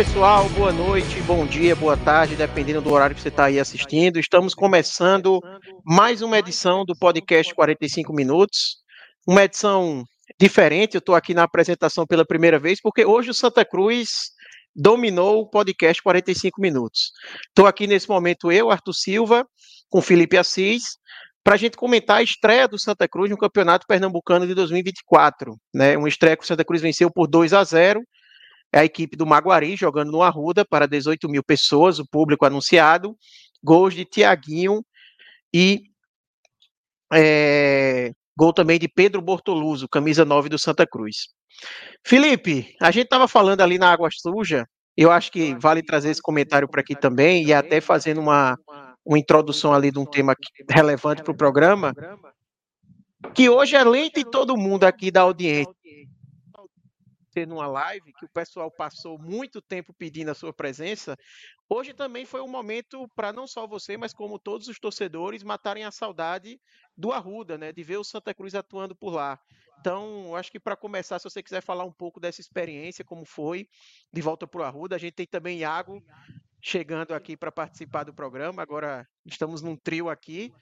Pessoal, boa noite, bom dia, boa tarde, dependendo do horário que você está aí assistindo. Estamos começando mais uma edição do podcast 45 Minutos, uma edição diferente. Eu estou aqui na apresentação pela primeira vez, porque hoje o Santa Cruz dominou o podcast 45 Minutos. Estou aqui nesse momento, eu, Arthur Silva, com Felipe Assis, para a gente comentar a estreia do Santa Cruz no Campeonato Pernambucano de 2024. Né? Uma estreia que o Santa Cruz venceu por 2 a 0 é a equipe do Maguari jogando no Arruda para 18 mil pessoas, o público anunciado, gols de Tiaguinho e é, gol também de Pedro Bortoluso, camisa 9 do Santa Cruz. Felipe, a gente estava falando ali na Água Suja, eu acho que vale trazer esse comentário para aqui também, e até fazendo uma, uma introdução ali de um tema relevante para o programa, que hoje, além de todo mundo aqui da audiência, ter numa live, que o pessoal passou muito tempo pedindo a sua presença, hoje também foi um momento para não só você, mas como todos os torcedores matarem a saudade do Arruda, né, de ver o Santa Cruz atuando por lá. Então, acho que para começar, se você quiser falar um pouco dessa experiência, como foi de volta para o Arruda, a gente tem também Iago chegando aqui para participar do programa. Agora estamos num trio aqui.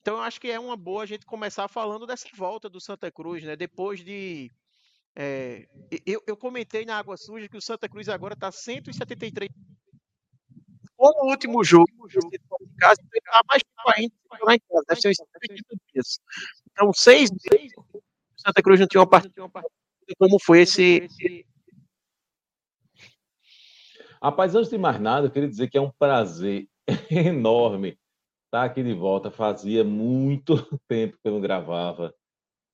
Então, acho que é uma boa a gente começar falando dessa volta do Santa Cruz, né? Depois de é, eu, eu, comentei na Água Suja que o Santa Cruz agora está 173. Como o último jogo, em casa, há mais tempo ainda lá em casa, deve ser 180 dias. Então, seis meses, o Santa Cruz não tinha uma partida. Como foi esse. Rapaz, antes de mais nada, eu queria dizer que é um prazer enorme estar aqui de volta. Fazia muito tempo que eu não gravava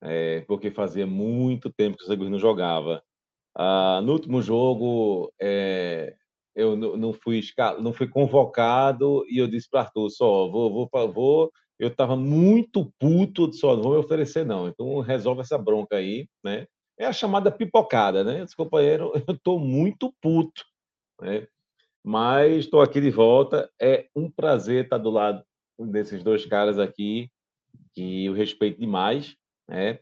é, porque fazia muito tempo que o Santa não jogava. Ah, no último jogo, é, eu não fui, não fui convocado e eu disse para Arthur, só vou, vou, vou. Eu estava muito puto, só não vou me oferecer não. Então resolve essa bronca aí, né? É a chamada pipocada, né? Esse companheiro, eu estou muito puto, né? Mas estou aqui de volta. É um prazer estar do lado desses dois caras aqui, que eu respeito demais. Né?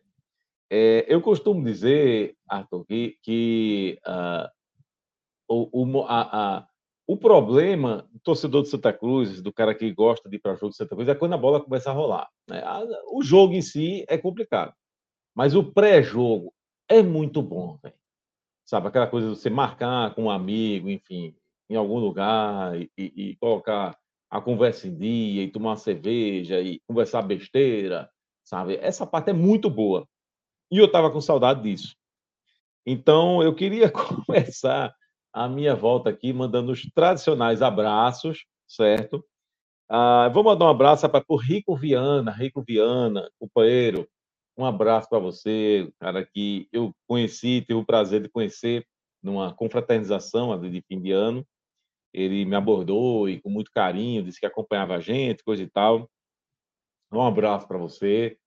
É, eu costumo dizer, Arthur, que, que uh, o, o, a, a, o problema do torcedor de Santa Cruz, do cara que gosta de ir para o jogo de Santa Cruz, é quando a bola começa a rolar. Né? O jogo em si é complicado, mas o pré-jogo é muito bom, véio. sabe? Aquela coisa de você marcar com um amigo, enfim, em algum lugar e, e, e colocar a conversa em dia e tomar uma cerveja e conversar besteira sabe? Essa parte é muito boa. E eu estava com saudade disso. Então, eu queria começar a minha volta aqui mandando os tradicionais abraços, certo? Ah, vou mandar um abraço para o Rico Viana, Rico Viana, companheiro. Um abraço para você, cara, que eu conheci, tive o prazer de conhecer numa confraternização de fim de ano. Ele me abordou e com muito carinho disse que acompanhava a gente, coisa e tal. Um abraço para você.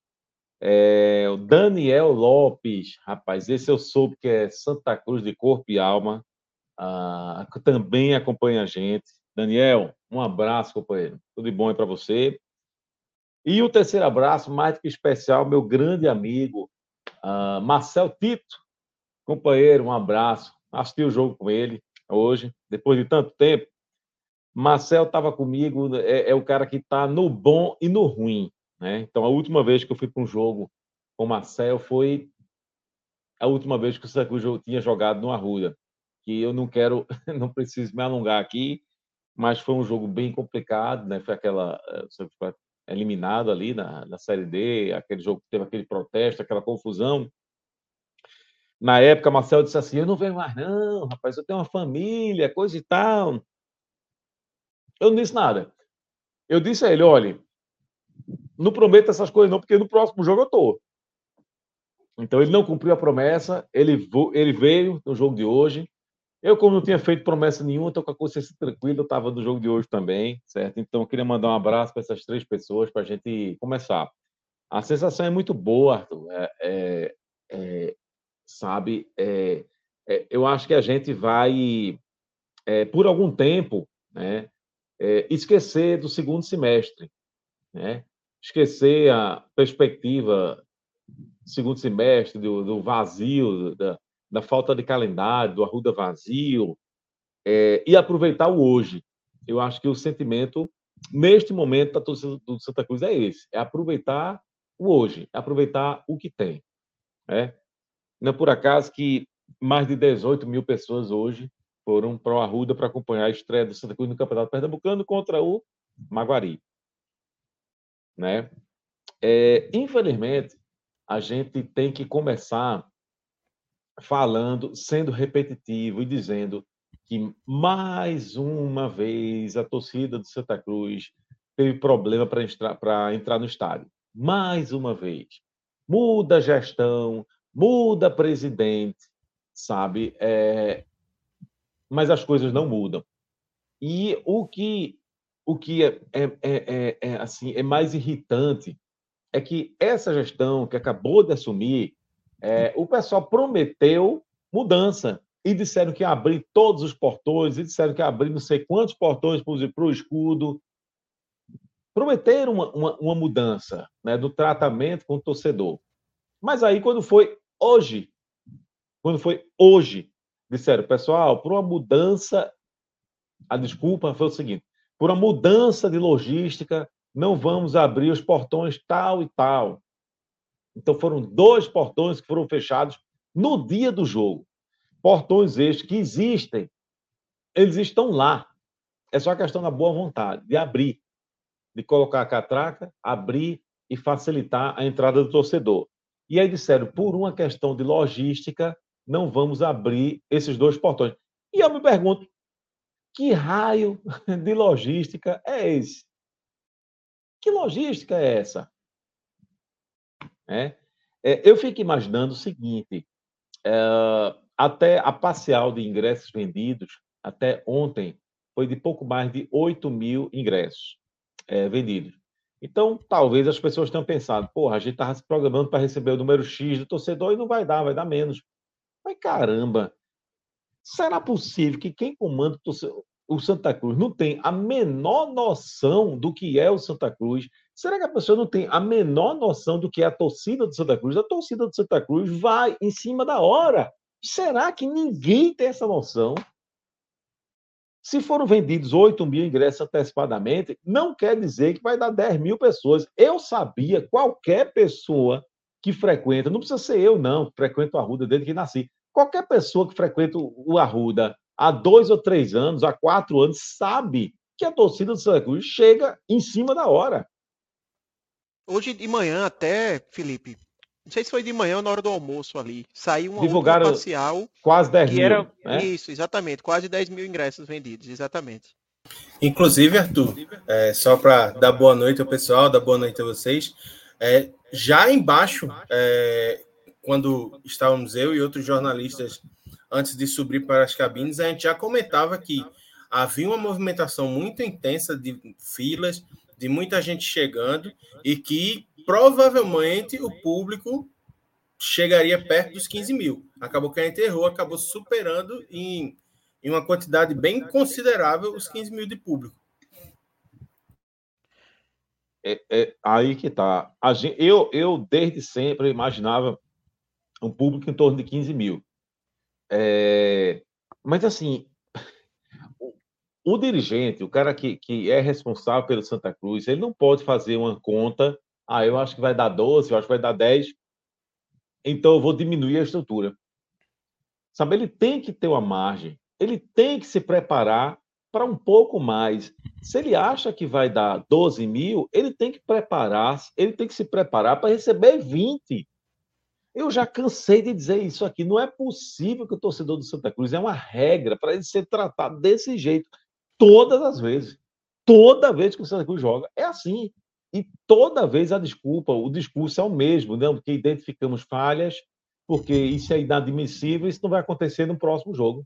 É, o Daniel Lopes, rapaz, esse eu soube que é Santa Cruz de corpo e alma, ah, também acompanha a gente. Daniel, um abraço, companheiro. Tudo de bom aí para você. E o terceiro abraço, mais que especial, meu grande amigo, ah, Marcel Tito. Companheiro, um abraço. Assisti o jogo com ele hoje, depois de tanto tempo. Marcel estava comigo, é, é, o cara que está no bom e no ruim. Né? Então, a última vez que eu fui para um jogo com o Marcel foi a última vez que o Cruz tinha jogado no Arruda. Que eu não quero, não preciso me alongar aqui, mas foi um jogo bem complicado, né? Foi aquela, eh, eliminado ali na, na Série D, aquele jogo que teve aquele protesto, aquela confusão. Na época, Marcelo disse assim: Eu não venho mais, não, rapaz, eu tenho uma família, coisa e tal. Eu não disse nada. Eu disse a ele: Olha, não prometo essas coisas, não, porque no próximo jogo eu estou. Então ele não cumpriu a promessa, ele, ele veio no jogo de hoje. Eu, como não tinha feito promessa nenhuma, estou com a consciência tranquila, eu estava no jogo de hoje também, certo? Então eu queria mandar um abraço para essas três pessoas para a gente começar. A sensação é muito boa, Arthur. É, é, é, sabe, é, é, eu acho que a gente vai, é, por algum tempo, né, esquecer do segundo semestre, né? Esquecer a perspectiva segundo semestre, do, do vazio, da, da, falta de calendário, do arruda vazio, é, e aproveitar o hoje. Eu acho que o sentimento, neste momento, da torcida do Santa Cruz é esse: é aproveitar o hoje, é aproveitar o que tem. Né? Não é por acaso que mais de 18 mil pessoas hoje foram para o Arruda para acompanhar a estreia do Santa Cruz no Campeonato Pernambucano contra o Maguari. Né? É, infelizmente, a gente tem que começar falando, sendo repetitivo e dizendo que mais uma vez a torcida do Santa Cruz teve problema para entrar, entrar no estádio. Mais uma vez. Muda a gestão, muda presidente, sabe? É... Mas as coisas não mudam. E o que, o que é, é, é, é, é assim, é mais irritante é que essa gestão que acabou de assumir, é, o pessoal prometeu mudança e disseram que ia abrir todos os portões, e disseram que ia abrir não sei quantos portões para o escudo. Prometeram uma, uma, uma mudança né, do tratamento com o torcedor. Mas aí, quando foi hoje, quando foi hoje, disseram, pessoal, por uma mudança, a desculpa foi o seguinte, por uma mudança de logística, não vamos abrir os portões tal e tal. Então foram dois portões que foram fechados no dia do jogo. Portões estes que existem, eles estão lá. É só questão da boa vontade, de abrir, de colocar a catraca, abrir e facilitar a entrada do torcedor. E aí disseram, por uma questão de logística, não vamos abrir esses dois portões. E eu me pergunto, que raio de logística é esse? Que logística é essa? É, é, eu fico imaginando o seguinte: é, até a parcial de ingressos vendidos, até ontem, foi de pouco mais de 8 mil ingressos é, vendidos. Então, talvez as pessoas tenham pensado, porra, a gente estava se programando para receber o número X do torcedor e não vai dar, vai dar menos. Mas caramba, será possível que quem comanda o Santa Cruz não tem a menor noção do que é o Santa Cruz? Será que a pessoa não tem a menor noção do que é a torcida do Santa Cruz? A torcida do Santa Cruz vai em cima da hora. Será que ninguém tem essa noção? Se foram vendidos 8 mil ingressos antecipadamente, não quer dizer que vai dar 10 mil pessoas. Eu sabia, qualquer pessoa que frequenta, não precisa ser eu, não, que frequento a Arruda desde que nasci. Qualquer pessoa que frequenta o Arruda há dois ou três anos, há quatro anos, sabe que a torcida do Santa Cruz chega em cima da hora. Hoje de manhã até, Felipe, não sei se foi de manhã ou na hora do almoço ali, saiu uma Divulgaram parcial quase 10 que mil. Era, né? Isso, exatamente, quase 10 mil ingressos vendidos, exatamente. Inclusive, Arthur, é, só para dar boa noite ao pessoal, dar boa noite a vocês, é, já embaixo, é, quando estávamos eu e outros jornalistas antes de subir para as cabines, a gente já comentava que havia uma movimentação muito intensa de filas, de muita gente chegando, e que provavelmente o público chegaria perto dos 15 mil. Acabou que a gente errou, acabou superando em, em uma quantidade bem considerável os 15 mil de público. É, é, aí que tá. Gente, eu, eu, desde sempre, imaginava um público em torno de 15 mil. É, mas, assim, o, o, dirigente, o cara que, que é responsável pelo Santa Cruz, ele não pode fazer uma conta, ah, eu acho que vai dar 12, eu acho que vai dar 10, então eu vou diminuir a estrutura. Sabe, ele tem que ter uma margem, ele tem que se preparar para um pouco mais. Se ele acha que vai dar 12 mil, ele tem que preparar, ele tem que se preparar para receber 20. Eu já cansei de dizer isso aqui. Não é possível que o torcedor do Santa Cruz é uma regra para ele ser tratado desse jeito todas as vezes. Toda vez que o Santa Cruz joga, é assim. E toda vez a desculpa, o discurso é o mesmo, não? porque identificamos falhas, porque isso é inadmissível, isso não vai acontecer no próximo jogo.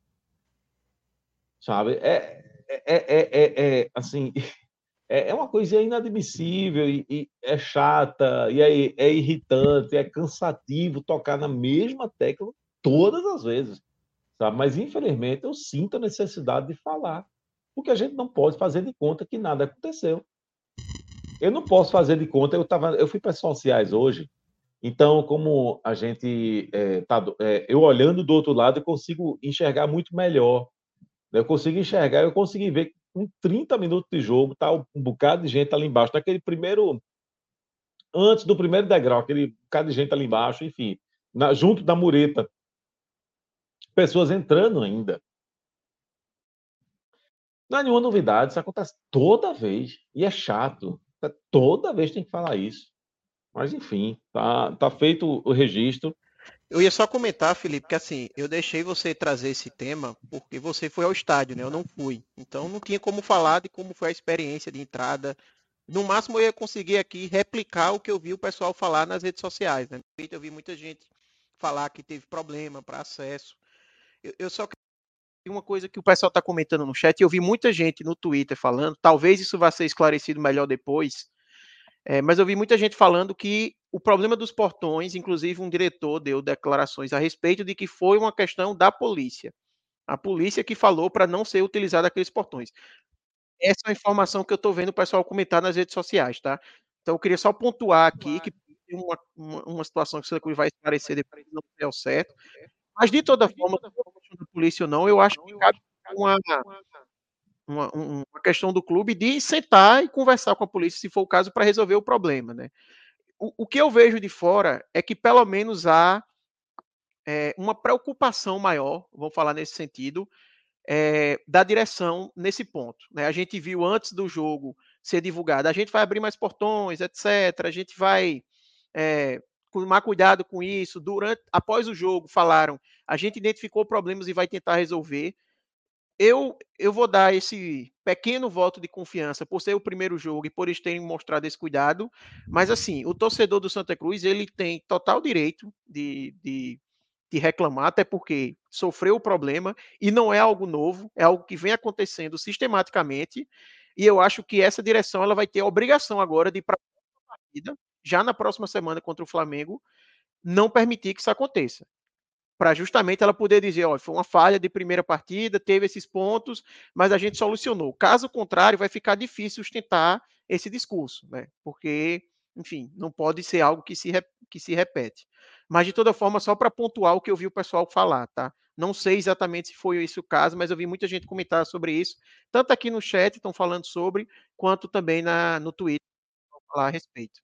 Sabe? É, é, é, é, assim, é uma coisa inadmissível e, e é chata, e é, é irritante, é cansativo tocar na mesma tecla todas as vezes. Sabe? Mas, infelizmente, eu sinto a necessidade de falar, porque a gente não pode fazer de conta que nada aconteceu. Eu não posso fazer de conta, eu, tava, eu fui para as sociais hoje, então, como a gente é, tá, é, eu olhando do outro lado, eu consigo enxergar muito melhor eu consigo enxergar, eu consegui ver com 30 minutos de jogo, tá um bocado de gente ali embaixo, naquele primeiro. Antes do primeiro degrau, aquele bocado de gente ali embaixo, enfim, na, junto da mureta. Pessoas entrando ainda. Não é nenhuma novidade, isso acontece toda vez. E é chato. Toda vez tem que falar isso. Mas, enfim, tá, tá feito o registro. Eu ia só comentar, Felipe, que assim, eu deixei você trazer esse tema porque você foi ao estádio, né? Eu não fui. Então não tinha como falar de como foi a experiência de entrada. No máximo eu ia conseguir aqui replicar o que eu vi o pessoal falar nas redes sociais, né? Eu vi muita gente falar que teve problema para acesso. Eu, eu só uma coisa que o pessoal está comentando no chat, eu vi muita gente no Twitter falando, talvez isso vá ser esclarecido melhor depois, é, mas eu vi muita gente falando que o problema dos portões, inclusive um diretor deu declarações a respeito de que foi uma questão da polícia. A polícia que falou para não ser utilizado aqueles portões. Essa é a informação que eu estou vendo o pessoal comentar nas redes sociais, tá? Então eu queria só pontuar aqui que uma, uma, uma situação que o Santa vai esclarecer depois não der certo. Mas de toda forma, da polícia ou não, eu acho que cabe uma, uma, uma questão do clube de sentar e conversar com a polícia, se for o caso, para resolver o problema, né? O, que eu vejo de fora é que pelo menos há é, uma preocupação maior, vamos falar nesse sentido, é, da direção nesse ponto. Né? A gente viu antes do jogo ser divulgado, a gente vai abrir mais portões, etc. A gente vai é, tomar cuidado com isso. Durante, após o jogo, falaram, a gente identificou problemas e vai tentar resolver eu, eu vou dar esse pequeno voto de confiança por ser o primeiro jogo e por eles terem mostrado esse cuidado, mas assim, o torcedor do Santa Cruz, ele tem total direito de, de, de reclamar, até porque sofreu o problema e não é algo novo, é algo que vem acontecendo sistematicamente, e eu acho que essa direção ela vai ter a obrigação agora de para já na próxima semana contra o Flamengo, não permitir que isso aconteça para justamente ela poder dizer, ó, foi uma falha de primeira partida, teve esses pontos, mas a gente solucionou. Caso contrário, vai ficar difícil sustentar esse discurso, né? Porque, enfim, não pode ser algo que se, que se repete. Mas, de toda forma, só para pontuar o que eu vi o pessoal falar, tá? Não sei exatamente se foi esse o caso, mas eu vi muita gente comentar sobre isso, tanto aqui no chat estão falando sobre, quanto também na, no Twitter, falar a respeito.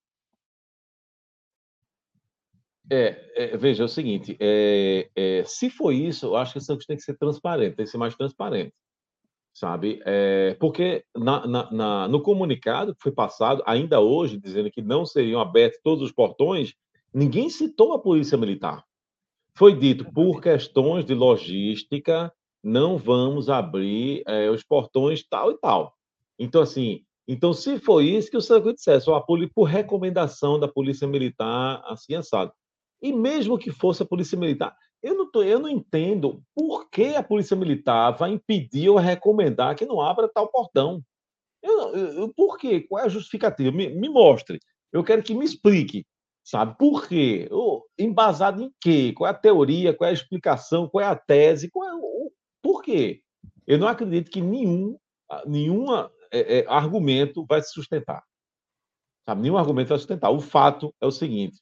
É, é, veja, é o seguinte, é, é, se foi isso, eu acho que o Santos tem que ser transparente, tem que ser mais transparente, sabe? É, porque na, na, na, no comunicado que foi passado, ainda hoje, dizendo que não seriam abertos todos os portões, ninguém citou a Polícia Militar. Foi dito, por questões de logística, não vamos abrir é, os portões tal e tal. Então, assim, então, se foi isso que o Santos dissesse, ó, por recomendação da Polícia Militar, assim, assado. E mesmo que fosse a Polícia Militar, eu não, tô, eu não entendo por que a Polícia Militar vai impedir ou recomendar que não abra tal portão. Eu, eu, por quê? Qual é a justificativa? Me, me, mostre. Eu quero que me explique, sabe? Por quê? embasado em quê? Qual é a teoria? Qual é a explicação? Qual é a tese? Qual é o, por quê? Eu não acredito que nenhum, nenhum é, é, argumento vai se sustentar. Sabe? Nenhum argumento vai sustentar. O fato é o seguinte: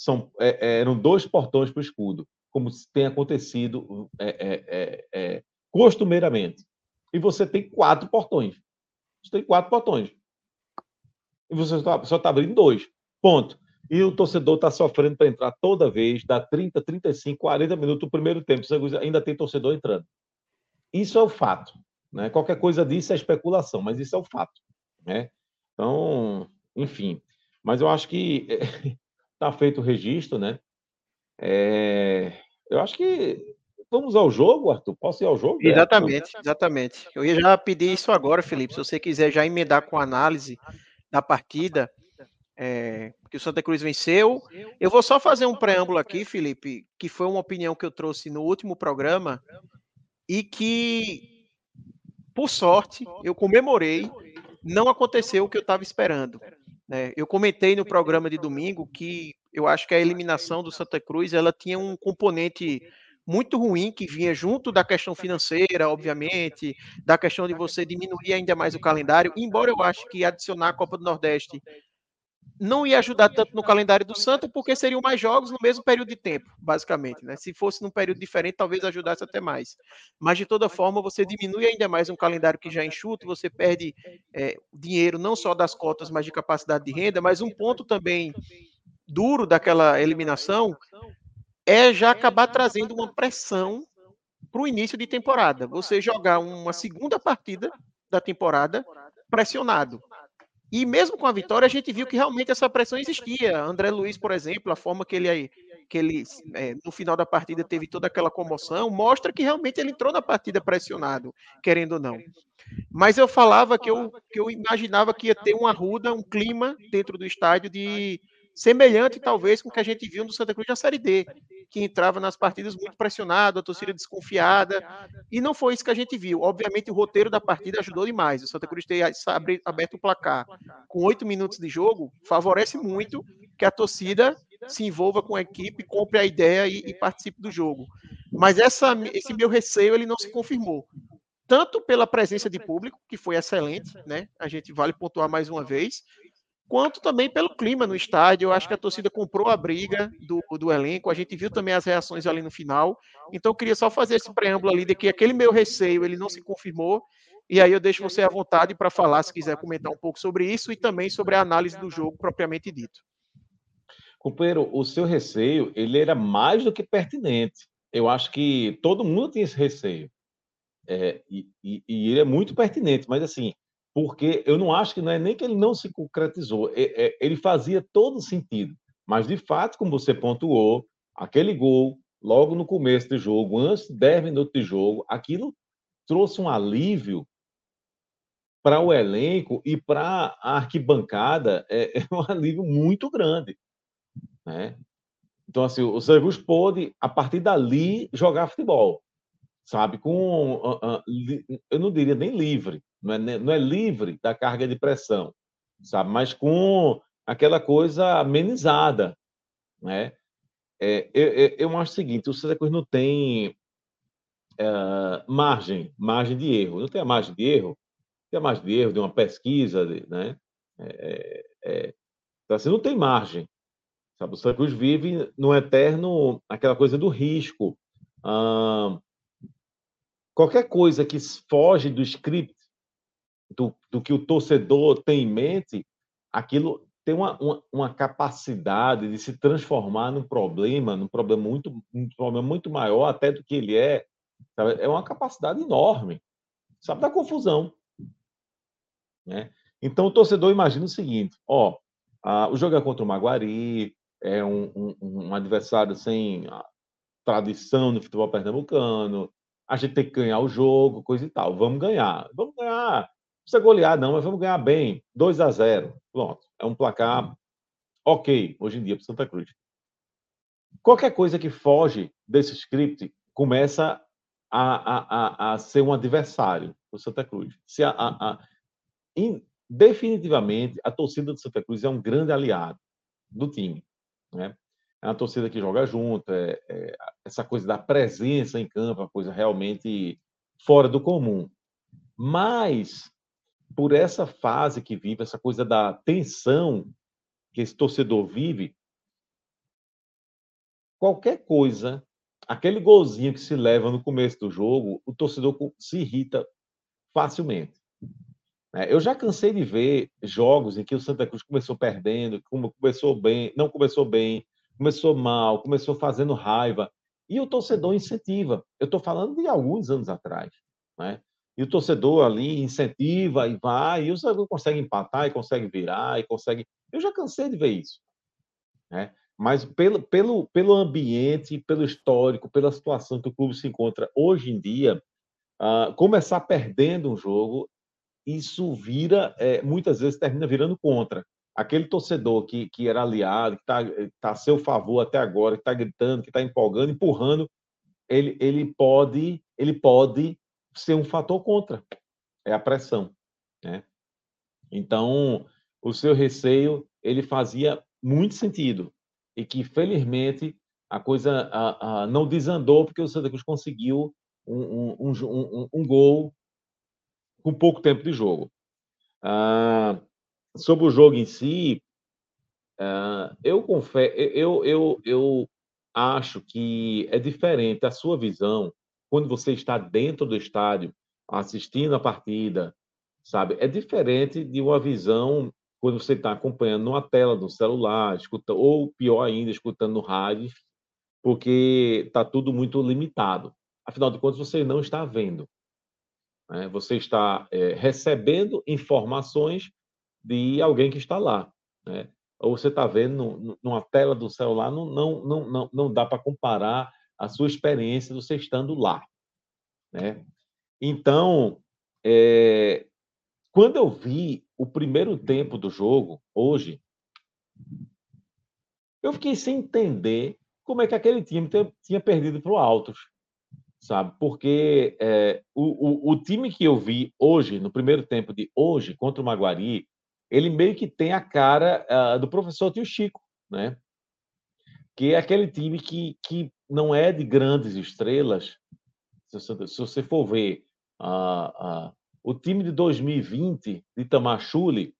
são, é, é, eram dois portões para o escudo, como tem acontecido é, é, costumeiramente. E você tem quatro portões. Você tem quatro portões. E você só está abrindo dois. Ponto. E o torcedor está sofrendo para entrar toda vez, dá 30, 35, 40 minutos do primeiro tempo. Ainda tem torcedor entrando. Isso é o fato. Né? Qualquer coisa disso é especulação, mas isso é o fato. Né? Então, enfim. Mas eu acho que está feito o registro, né? É, eu acho que vamos ao jogo, Arthur. Posso ir ao jogo? Exatamente, exatamente. Eu ia já pedir isso agora, Felipe. Se você quiser já emendar com a análise da partida, é, que o Santa Cruz venceu. Eu vou só fazer um preâmbulo aqui, Felipe, que foi uma opinião que eu trouxe no último programa e que, por sorte, eu comemorei. Não aconteceu o que eu estava esperando. Né? Eu comentei no programa de domingo que eu acho que a eliminação do Santa Cruz ela tinha um componente muito ruim que vinha junto da questão financeira, obviamente, da questão de você diminuir ainda mais o calendário, embora eu acho que adicionar a Copa do Nordeste não ia ajudar tanto no calendário do Santa, porque seriam mais jogos no mesmo período de tempo, basicamente. Né? Se fosse num período diferente, talvez ajudasse até mais. Mas, de toda forma, você diminui ainda mais um calendário que já é enxuto, você perde é, dinheiro não só das cotas, mas de capacidade de renda. Mas um ponto também duro daquela eliminação é já acabar trazendo uma pressão para o início de temporada. Você jogar uma segunda partida da temporada pressionado. E mesmo com a vitória, a gente viu que realmente essa pressão existia. André Luiz, por exemplo, a forma que ele, que ele é, no final da partida teve toda aquela comoção, mostra que realmente ele entrou na partida pressionado, querendo ou não. Mas eu falava que eu, que eu imaginava que ia ter uma ruda, um clima dentro do estádio de semelhante talvez com o que a gente viu no Santa Cruz na Série D, que entrava nas partidas muito pressionado, a torcida desconfiada, e não foi isso que a gente viu. Obviamente o roteiro da partida ajudou demais. O Santa Cruz ter aberto o placar com oito minutos de jogo favorece muito que a torcida se envolva com a equipe, compre a ideia e, e participe do jogo. Mas essa, esse meu receio ele não se confirmou tanto pela presença de público, que foi excelente, né? A gente vale pontuar mais uma vez, quanto também pelo clima no estádio. Eu acho que a torcida comprou a briga do, do elenco. A gente viu também as reações ali no final. Então, eu queria só fazer esse preâmbulo ali de que aquele meu receio ele não se confirmou. E aí eu deixo você à vontade para falar, se quiser comentar um pouco sobre isso e também sobre a análise do jogo propriamente dito. Companheiro, o seu receio ele era mais do que pertinente. Eu acho que todo mundo tinha esse receio. É, e, e, e ele é muito pertinente, mas assim, porque eu não acho que não é nem que ele não se concretizou, é, é, ele fazia todo sentido. Mas, de fato, como você pontuou, aquele gol, logo no começo do jogo, antes de 10 minutos de jogo, aquilo trouxe um alívio para o elenco e para a arquibancada, é, é, um alívio muito grande. Né? Então, assim, o Sergus pôde, a partir dali, jogar futebol, sabe? Com, uh, uh, eu não diria nem livre, não é, não é livre da carga de pressão, sabe? Mas com aquela coisa amenizada, né? É, eu, eu, acho o seguinte, o Santa Cruz não tem é, margem, margem de erro. Não tem a margem de erro, tem a margem de erro de uma pesquisa, né? É, é, então, assim, não tem margem. Sabe? O Santa Cruz vive no eterno, aquela coisa do risco. Ah, qualquer coisa que foge do script do, do que o torcedor tem em mente, aquilo tem uma, uma, uma, capacidade de se transformar num problema, num problema muito, um problema muito maior até do que ele é. Sabe? É uma capacidade enorme, sabe da confusão, né? Então o torcedor imagina o seguinte: ó, a, o jogo é contra o Maguari, é um, um, um adversário sem tradição no futebol pernambucano, a gente tem que ganhar o jogo, coisa e tal. Vamos ganhar, vamos ganhar precisa golear, não, mas vamos ganhar bem. 2 a 0 Pronto. É um placar ok hoje em dia para Santa Cruz. Qualquer coisa que foge desse script começa a, a, a, a ser um adversário do Santa Cruz. Se a, a, a in, definitivamente, a torcida do Santa Cruz é um grande aliado do time. Né? É uma torcida que joga junto, é, é, essa coisa da presença em campo, é uma coisa realmente fora do comum. Mas por essa fase que vive, essa coisa da tensão que esse torcedor vive, qualquer coisa, aquele golzinho que se leva no começo do jogo, o torcedor se irrita facilmente. É, eu já cansei de ver jogos em que o Santa Cruz começou perdendo, começou bem, não começou bem, começou mal, começou fazendo raiva, e o torcedor incentiva. Eu estou falando de alguns anos atrás. Né? E o torcedor ali incentiva e vai, e o Cruz consegue empatar, e consegue virar, e consegue. Eu já cansei de ver isso. Né? Mas pelo, pelo, pelo ambiente, pelo histórico, pela situação que o clube se encontra hoje em dia, uh, começar perdendo um jogo, isso vira, é, muitas vezes termina virando contra. Aquele torcedor que, que era aliado, que está tá a seu favor até agora, que está gritando, que está empolgando, empurrando, ele, ele, pode, ele pode ser um fator contra. É a pressão. Né? Então, o seu receio ele fazia muito sentido e que felizmente a coisa a, a, não desandou porque o Santa Cruz conseguiu um, um, um, um gol com pouco tempo de jogo. Ah, sobre o jogo em si, ah, eu confesso, eu, eu, eu acho que é diferente a sua visão quando você está dentro do estádio assistindo a partida, sabe? É diferente de uma visão quando você está acompanhando numa tela do celular, escuta, ou pior ainda, escutando no rádio, porque está tudo muito limitado. Afinal de contas, você não está vendo. Né? Você está é, recebendo informações de alguém que está lá. Né? Ou você está vendo numa tela do celular, não, não, não, não, não dá para comparar a sua experiência de você estando lá. Né? Então, é, quando eu vi o primeiro tempo do jogo, hoje, eu fiquei sem entender como é que aquele time tinha perdido para o Altos, sabe? Porque é, o, o, o, time que eu vi hoje, no primeiro tempo de hoje, contra o Maguari, ele meio que tem a cara uh, do professor Tio Chico, né? Que é aquele time que, que não é de grandes estrelas. Se, se você for ver uh, o time de 2020 de Tamachule,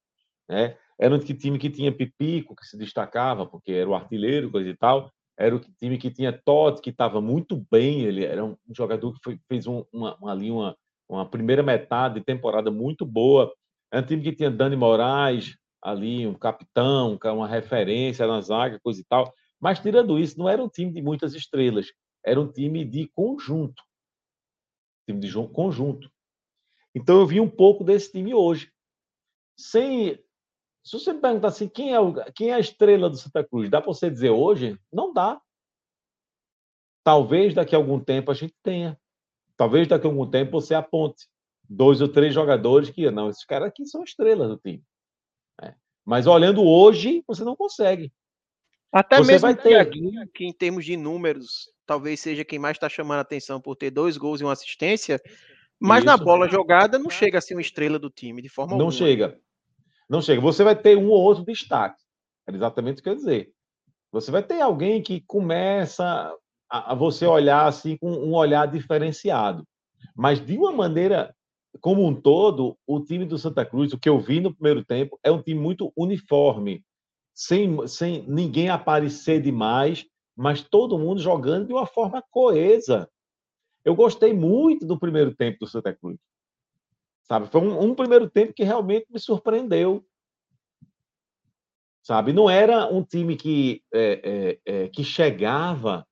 né? Era um time que tinha Pipico, que se destacava, porque era o artilheiro, coisa e tal. Era o time que tinha Totti, que estava muito bem. Ele era um jogador que foi, fez um, uma, uma, ali uma, uma primeira metade de temporada muito boa. Era um time que tinha Dani Moraes, ali, um capitão, uma referência na zaga, coisa e tal. Mas, tirando isso, não era um time de muitas estrelas. Era um time de conjunto. Time de conjunto. Então eu vi um pouco desse time hoje. Sem. Se você me perguntar assim, quem é, o, quem é a estrela do Santa Cruz? Dá para você dizer hoje? Não dá. Talvez daqui a algum tempo a gente tenha. Talvez daqui a algum tempo você aponte dois ou três jogadores que, não, esses caras aqui são estrelas do time. É. Mas olhando hoje, você não consegue. Até você mesmo vai ter que em termos de números, talvez seja quem mais está chamando a atenção por ter dois gols e uma assistência, mas Isso. na bola jogada não chega a ser uma estrela do time, de forma não alguma. Não chega. Não chega. Você vai ter um ou outro destaque. É exatamente o que eu ia dizer. Você vai ter alguém que começa a, a você olhar assim com um olhar diferenciado. Mas de uma maneira como um todo, o time do Santa Cruz, o que eu vi no primeiro tempo, é um time muito uniforme, sem, sem ninguém aparecer demais, mas todo mundo jogando de uma forma coesa. Eu gostei muito do primeiro tempo do Santa Cruz. Sabe? Foi um, um primeiro tempo que realmente me surpreendeu. Sabe? Não era um time que, é, é, é, que chegava,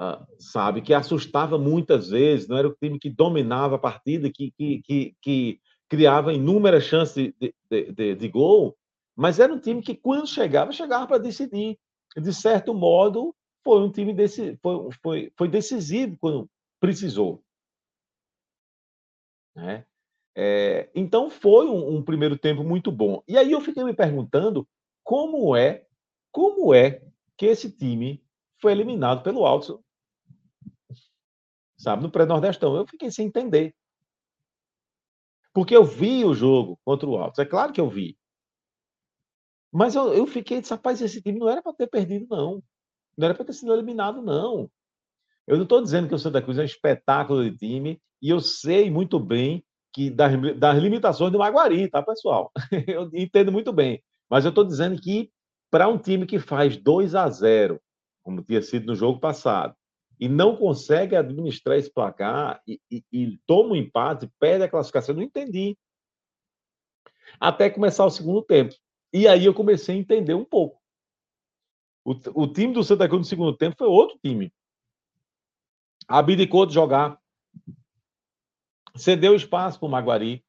uh, sabe? Que assustava muitas vezes. Não era o time que dominava a partida, que, que, que, que criava inúmeras chances de, de, de, de gol. Mas era um time que, quando chegava, chegava para decidir. De certo modo, foi um time desse, foi, foi, foi decisivo quando, precisou. Né? É, então foi um, um, primeiro tempo muito bom. E aí eu fiquei me perguntando como é, como é que esse time foi eliminado pelo Alto, sabe, no pré-nordestão. Eu fiquei sem entender. Porque eu vi o jogo contra o Alto. É claro que eu vi. Mas eu, eu fiquei, rapaz, esse time não era para ter perdido, não. Não era para ter sido eliminado, não. Eu não estou dizendo que o Santa Cruz é um espetáculo de time, e eu sei muito bem que das, das limitações do Maguari, tá, pessoal? Eu entendo muito bem. Mas eu estou dizendo que para um time que faz 2 a 0 como tinha sido no jogo passado, e não consegue administrar esse placar e, e, e toma um empate, perde a classificação, eu não entendi. Até começar o segundo tempo. E aí eu comecei a entender um pouco. O, o time do Santa Cruz no segundo tempo foi outro time abdicou de jogar. cedeu espaço para o Maguari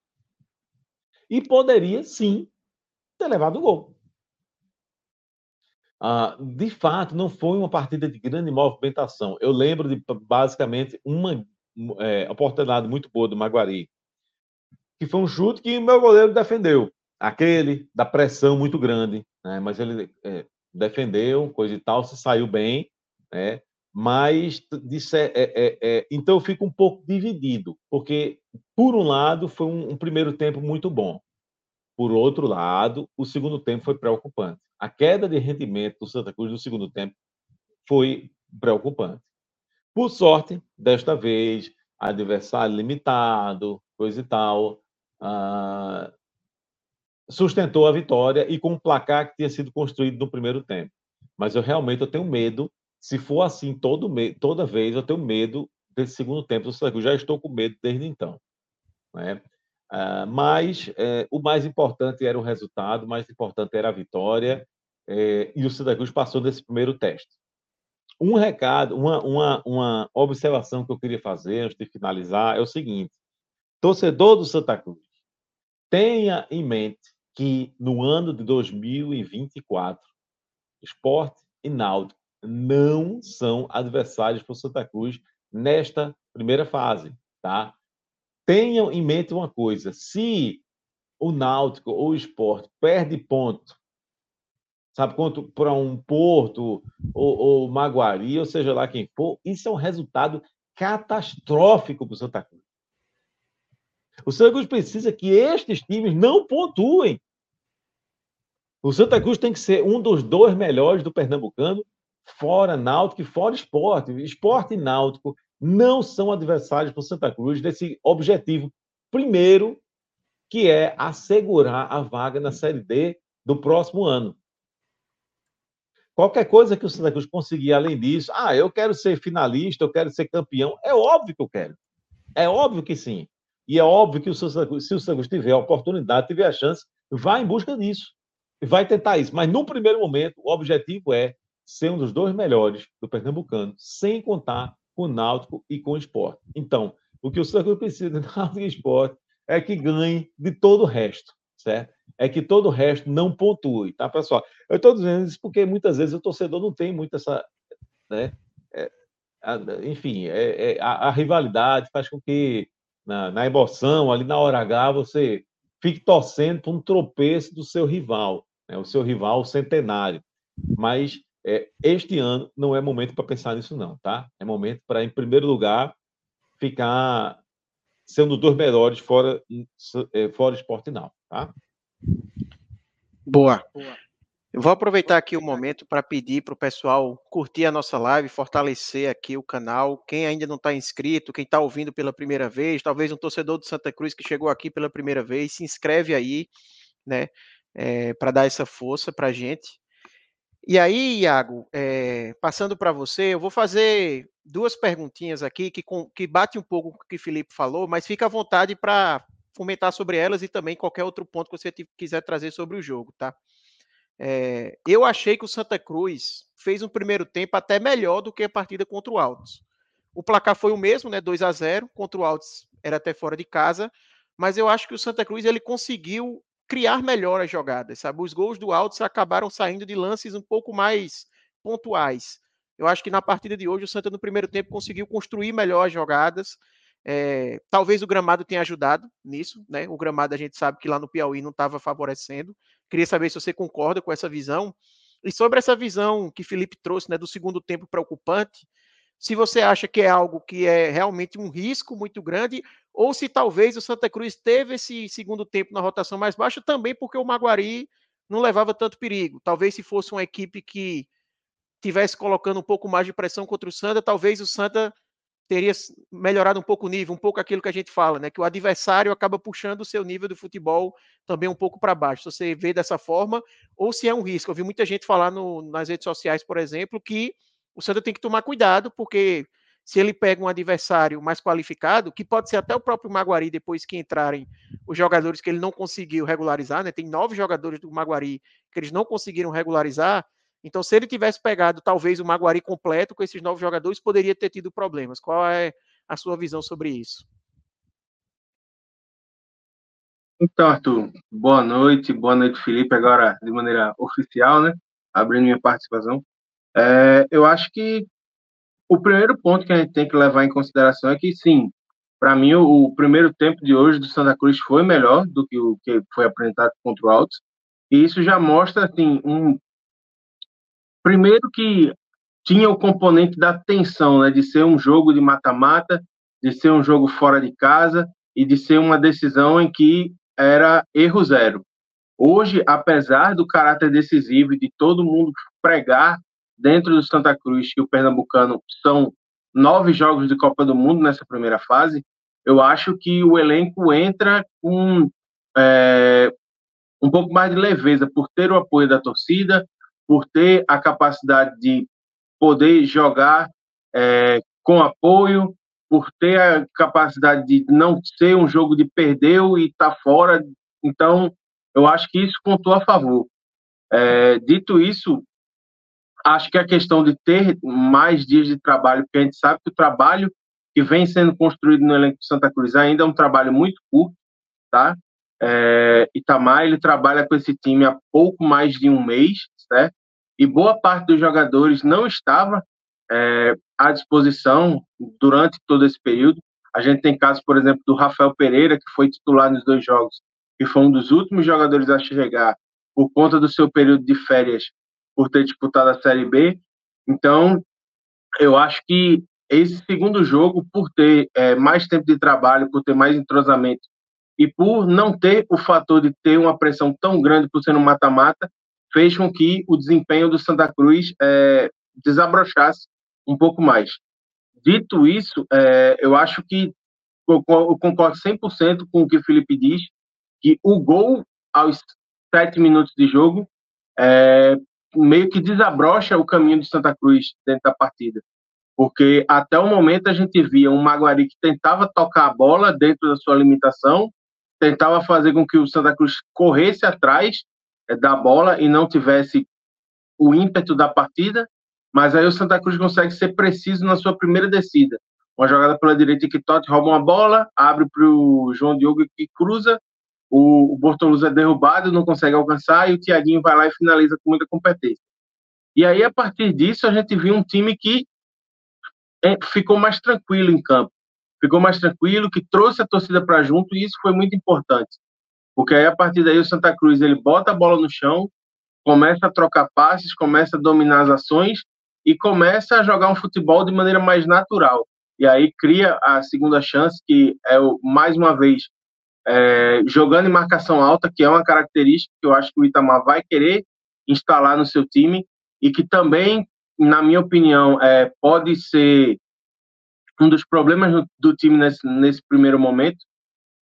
e poderia sim ter levado o gol. Ah, de fato, não foi uma partida de grande movimentação. Eu lembro de basicamente uma é, oportunidade muito boa do Maguari, que foi um chute que o meu goleiro defendeu. Aquele da pressão muito grande, né? mas ele é, defendeu, coisa e tal, se saiu bem, né? mas disse, é, é, é, então eu fico um pouco dividido, porque por um lado foi um, um primeiro tempo muito bom, por outro lado, o segundo tempo foi preocupante. A queda de rendimento do Santa Cruz no segundo tempo foi preocupante. Por sorte, desta vez, adversário limitado, coisa e tal, uh, sustentou a vitória e com um placar que tinha sido construído no primeiro tempo. Mas eu realmente eu tenho medo, se for assim todo toda vez, eu tenho medo desse segundo tempo do Santa Cruz. Já estou com medo desde então. Né? Uh, mas uh, o mais importante era o resultado, o mais importante era a vitória, uh, e o Santa Cruz passou desse primeiro teste. Um recado, uma, uma, uma observação que eu queria fazer antes de finalizar é o seguinte: torcedor do Santa Cruz, tenha em mente que no ano de 2024, esporte e náutico não são adversários para o Santa Cruz nesta primeira fase, tá? tenham em mente uma coisa: se o Náutico ou o esporte perde ponto, sabe quanto para um Porto ou, ou Maguari, ou seja lá quem for, isso é um resultado catastrófico para o Santa Cruz. O Santa Cruz precisa que estes times não pontuem. O Santa Cruz tem que ser um dos dois melhores do Pernambucano, fora Náutico e fora esporte. Esporte e Náutico não são adversários para o Santa Cruz desse objetivo primeiro, que é assegurar a vaga na Série D do próximo ano. Qualquer coisa que o Santa Cruz conseguir além disso, ah, eu quero ser finalista, eu quero ser campeão, é óbvio que eu quero. É óbvio que sim. E é óbvio que o Santa Cruz, se o Santa Cruz tiver a oportunidade, tiver a chance, vai em busca disso. Vai tentar isso. Mas, no primeiro momento, o objetivo é ser um dos dois melhores do Pernambucano, sem contar com o Náutico e com o esporte. Então, o que o Santa precisa de Náutico e esporte é que ganhe de todo o resto, certo? É que todo o resto não pontue, tá, pessoal? Eu estou dizendo isso porque muitas vezes o torcedor não tem muito essa. Né, é, a, enfim, é, é, a, a, rivalidade faz com que, na, na emoção, ali na hora H, você fique torcendo para um tropeço do seu rival, né, o seu rival centenário. Mas é, este ano não é momento para pensar nisso, não, tá? É momento para, em primeiro lugar, ficar sendo dos melhores fora, é, fora esporte não, tá? Boa. Eu vou aproveitar aqui o momento para pedir para o pessoal curtir a nossa live, fortalecer aqui o canal. Quem ainda não está inscrito, quem está ouvindo pela primeira vez, talvez um torcedor do Santa Cruz que chegou aqui pela primeira vez, se inscreve aí, né? É, para dar essa força para a gente. E aí, Iago, é, passando para você, eu vou fazer duas perguntinhas aqui que, com, que bate um pouco com o que o Felipe falou, mas fica à vontade para comentar sobre elas e também qualquer outro ponto que você quiser trazer sobre o jogo, tá? É, eu achei que o Santa Cruz fez um primeiro tempo até melhor do que a partida contra o Altos. O placar foi o mesmo, né? 2 a 0 contra o Altos era até fora de casa, mas eu acho que o Santa Cruz ele conseguiu criar melhor as jogadas, sabe? Os gols do Altos acabaram saindo de lances um pouco mais pontuais. Eu acho que na partida de hoje o Santa no primeiro tempo conseguiu construir melhor as jogadas. É, talvez o gramado tenha ajudado nisso, né? O gramado a gente sabe que lá no Piauí não estava favorecendo. Queria saber se você concorda com essa visão. E sobre essa visão que Felipe trouxe, né, do segundo tempo preocupante, se você acha que é algo que é realmente um risco muito grande, ou se talvez o Santa Cruz teve esse segundo tempo na rotação mais baixa também porque o Maguari não levava tanto perigo. Talvez se fosse uma equipe que tivesse colocando um pouco mais de pressão contra o Santa, talvez o Santa teria melhorado um pouco o nível, um pouco aquilo que a gente fala, né? Que o adversário acaba puxando o seu nível do futebol também um pouco para baixo. Se você vê dessa forma, ou se é um risco. Eu vi muita gente falar no, nas redes sociais, por exemplo, que o Santa tem que tomar cuidado, porque se ele pega um adversário mais qualificado, que pode ser até o próprio Maguari, depois que entrarem os jogadores que ele não conseguiu regularizar, né? Tem nove jogadores do Maguari que eles não conseguiram regularizar. Então, se ele tivesse pegado talvez o Maguari completo com esses nove jogadores, poderia ter tido problemas. Qual é a sua visão sobre isso? Então, Arthur, boa noite, boa noite, Felipe, agora de maneira oficial, né? Abrindo minha participação. É, eu acho que o primeiro ponto que a gente tem que levar em consideração é que, sim, para mim, o, o, primeiro tempo de hoje do Santa Cruz foi melhor do que o que foi apresentado contra o Altos. E isso já mostra, assim, um. Primeiro que tinha o componente da tensão, né? De ser um jogo de mata-mata, de ser um jogo fora de casa e de ser uma decisão em que era erro zero. Hoje, apesar do caráter decisivo e de todo mundo pregar dentro do Santa Cruz que o Pernambucano são nove jogos de Copa do Mundo nessa primeira fase, eu acho que o elenco entra com é, um pouco mais de leveza por ter o apoio da torcida, por ter a capacidade de poder jogar é, com apoio, por ter a capacidade de não ser um jogo de perdeu e tá fora. Então, eu acho que isso contou a favor. É, dito isso, acho que a questão de ter mais dias de trabalho, porque a gente sabe que o trabalho que vem sendo construído no elenco de Santa Cruz ainda é um trabalho muito curto, tá? É, Itamar, ele trabalha com esse time há pouco mais de um mês, certo? E boa parte dos jogadores não estava é, à disposição durante todo esse período. A gente tem casos, por exemplo, do Rafael Pereira, que foi titular nos dois jogos, e foi um dos últimos jogadores a chegar por conta do seu período de férias por ter disputado a Série B. Então, eu acho que esse segundo jogo, por ter é, mais tempo de trabalho, por ter mais entrosamento e por não ter o fator de ter uma pressão tão grande por ser um mata-mata, fez com que o desempenho do Santa Cruz é, desabrochasse um pouco mais. Dito isso, é, eu acho que eu, concordo 100% com o que o Felipe diz, que o gol aos sete minutos de jogo é, meio que desabrocha o caminho de Santa Cruz dentro da partida. Porque até o momento a gente via um Maguari que tentava tocar a bola dentro da sua limitação, tentava fazer com que o Santa Cruz corresse atrás é, da bola e não tivesse o ímpeto da partida, mas aí o Santa Cruz consegue ser preciso na sua primeira descida. Uma jogada pela direita que Totti rouba uma bola, abre para o João Diogo que cruza, o, o Bortoluz é derrubado, não consegue alcançar, e o Tiaguinho vai lá e finaliza com muita competência. E aí, a partir disso, a gente viu um time que é, ficou mais tranquilo em campo. Ficou mais tranquilo, que trouxe a torcida para junto, e isso foi muito importante. Porque aí, a partir daí, o Santa Cruz ele bota a bola no chão, começa a trocar passes, começa a dominar as ações e começa a jogar um futebol de maneira mais natural. E aí cria a segunda chance, que é mais uma vez é, jogando em marcação alta, que é uma característica que eu acho que o Itamar vai querer instalar no seu time e que também, na minha opinião, é, pode ser um dos problemas do, time nesse, nesse, primeiro momento.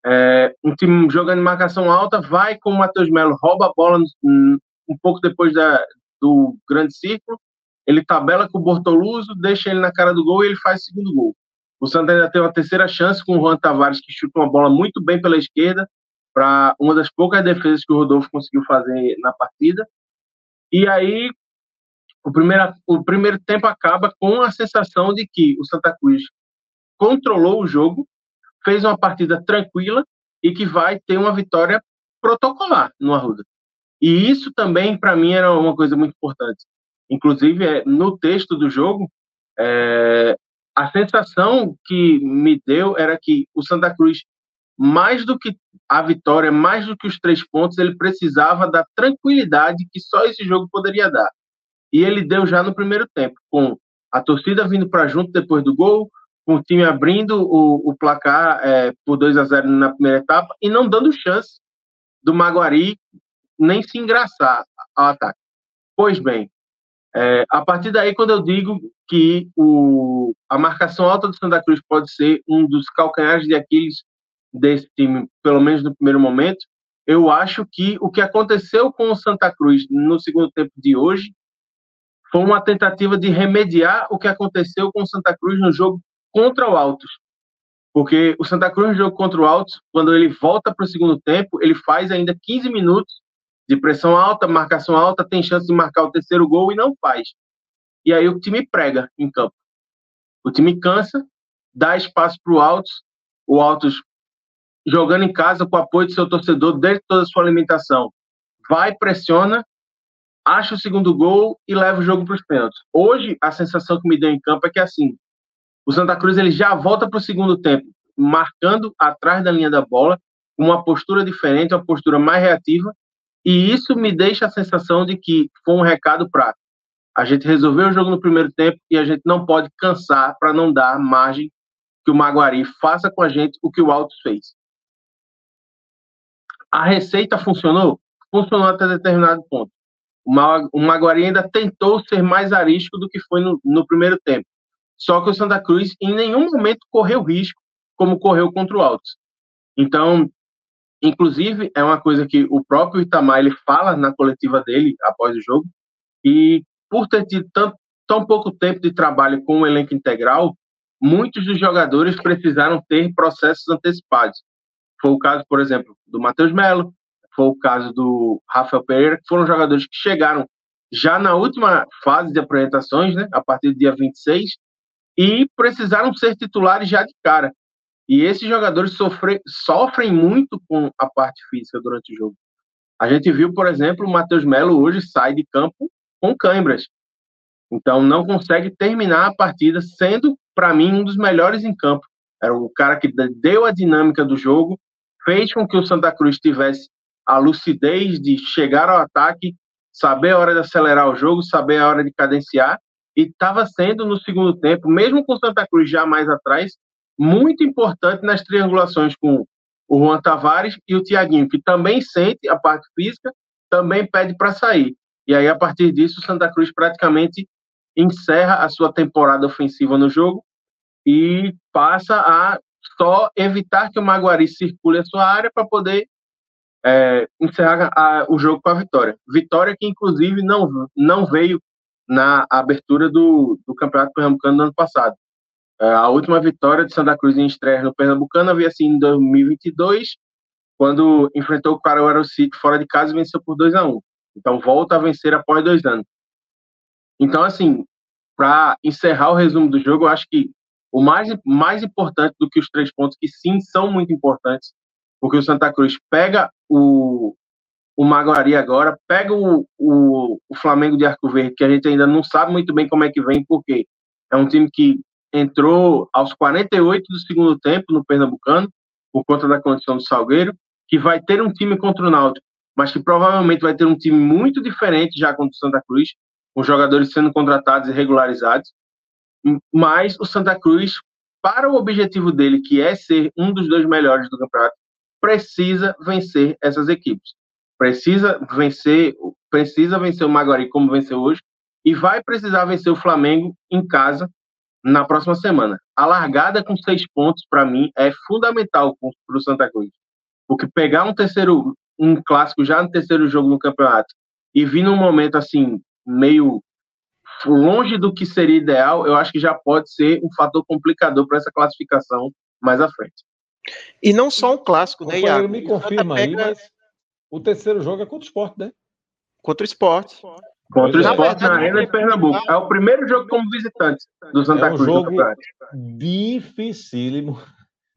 É, um time jogando em marcação alta vai com o Matheus Melo, rouba a bola um, um pouco depois da, do grande círculo, ele tabela com o Bortoluso, deixa ele na cara do gol e ele faz o segundo gol. O Santa ainda tem uma terceira chance com o Juan Tavares, que chuta uma bola muito bem pela esquerda, para uma das poucas defesas que o Rodolfo conseguiu fazer na partida. E aí, o primeiro, o primeiro tempo acaba com a sensação de que o Santa Cruz controlou o jogo, fez uma partida tranquila e que vai ter uma vitória protocolar no Arruda. E isso também, para mim, era uma coisa muito importante. Inclusive, é, no texto do jogo, é, a sensação que me deu era que o Santa Cruz, mais do que a vitória, mais do que os três pontos, ele precisava da tranquilidade que só esse jogo poderia dar. E ele deu já no primeiro tempo, com a torcida vindo para junto depois do gol, com o time abrindo o, o placar é, por 2 a 0 na primeira etapa e não dando chance do Maguari nem se engraçar ao ataque. Pois bem, é, a partir daí, quando eu digo que o, a marcação alta do Santa Cruz pode ser um dos calcanhares de Aquiles desse time, pelo menos no primeiro momento, eu acho que o que aconteceu com o Santa Cruz no segundo tempo de hoje foi uma tentativa de remediar o que aconteceu com o Santa Cruz no jogo contra o Altos. Porque o Santa Cruz no jogo contra o Altos, quando ele volta para o segundo tempo, ele faz ainda 15 minutos de pressão alta, marcação alta, tem chance de marcar o terceiro gol e não faz. E aí o time prega em campo. O time cansa, dá espaço para o Altos, o Altos jogando em casa com o apoio do seu torcedor desde toda a sua alimentação. Vai, pressiona, acha o segundo gol e leva o jogo para os pênaltis. Hoje, a sensação que me deu em campo é que assim, o Santa Cruz ele já volta para o segundo tempo, marcando atrás da linha da bola, uma postura diferente, uma postura mais reativa, e isso me deixa a sensação de que foi um recado prático. A gente resolveu o jogo no primeiro tempo e a gente não pode cansar para não dar margem que o Maguari faça com a gente o que o Altos fez. A receita funcionou? Funcionou até determinado ponto. O Maguari ainda tentou ser mais arístico do que foi no, no primeiro tempo. Só que o Santa Cruz em nenhum momento correu risco como correu contra o Altos. Então, inclusive, é uma coisa que o próprio Itamar ele fala na coletiva dele após o jogo, e por ter tido tão, tão pouco tempo de trabalho com o elenco integral, muitos dos jogadores precisaram ter processos antecipados. Foi o caso, por exemplo, do Matheus Melo, foi o caso do Rafael Pereira, que foram jogadores que chegaram já na última fase de apresentações, né, a partir do dia 26, e precisaram ser titulares já de cara. E esses jogadores sofre, sofrem muito com a parte física durante o jogo. A gente viu, por exemplo, o Matheus Melo hoje sai de campo com câimbras. Então não consegue terminar a partida sendo, para mim, um dos melhores em campo. Era o cara que deu a dinâmica do jogo, fez com que o Santa Cruz tivesse a lucidez de chegar ao ataque, saber a hora de acelerar o jogo, saber a hora de cadenciar, e estava sendo no segundo tempo, mesmo com o Santa Cruz já mais atrás, muito importante nas triangulações com o Juan Tavares e o Tiaguinho, que também sente a parte física, também pede para sair. E aí, a partir disso, o Santa Cruz praticamente encerra a sua temporada ofensiva no jogo e passa a só evitar que o Maguari circule a sua área para poder é, encerrar a, o jogo com a vitória. Vitória que, inclusive, não, não veio na abertura do, do Campeonato Pernambucano no ano passado. É, a última vitória de Santa Cruz em estreia no Pernambucano havia sido em 2022, quando enfrentou o Caruaru City fora de casa e venceu por 2 a 1 Então, volta a vencer após dois anos. Então, assim, para encerrar o resumo do jogo, eu acho que o mais, mais importante do que os três pontos, que sim são muito importantes, porque o Santa Cruz pega o, o Maguari agora, pega o, o, o, Flamengo de Arco Verde, que a gente ainda não sabe muito bem como é que vem, porque é um time que entrou aos 48 do segundo tempo no Pernambucano, por conta da condição do Salgueiro, que vai ter um time contra o Náutico, mas que provavelmente vai ter um time muito diferente já contra o Santa Cruz, com jogadores sendo contratados e regularizados. Mas o Santa Cruz, para o objetivo dele, que é ser um dos dois melhores do campeonato, precisa vencer essas equipes. Precisa vencer, precisa vencer o Maguari como venceu hoje e vai precisar vencer o Flamengo em casa na próxima semana. A largada com seis pontos, para mim, é fundamental para o Santa Cruz. Porque pegar um terceiro, um clássico já no terceiro jogo no campeonato e vir num momento assim, meio longe do que seria ideal, eu acho que já pode ser um fator complicador para essa classificação mais à frente. E não só um clássico, né, Iago? Me confirma aí, mas o terceiro jogo é contra o esporte, né? Contra o esporte. Contra o esporte na, na Arena de Pernambuco. É o primeiro jogo como visitante do Santa é um Cruz. jogo dificílimo.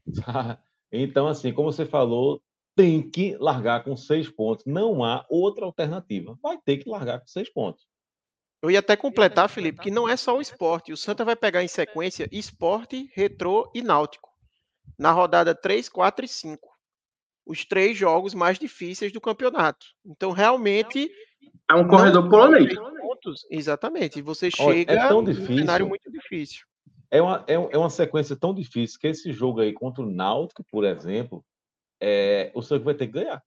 Então, assim, como você falou, tem que largar com seis pontos. Não há outra alternativa. Vai ter que largar com seis pontos. Eu ia até completar, Felipe, que não é só o esporte. O Santa vai pegar em sequência esporte, retrô e náutico na rodada 3, 4 e 5. Os três jogos mais difíceis do campeonato. Então, realmente. É um corredor polonês. Pontos, exatamente. E você chega é tão difícil, num cenário muito difícil. É uma, é, é uma sequência tão difícil que esse jogo aí contra o Náutico, por exemplo, é, o Santos vai ter que ganhar.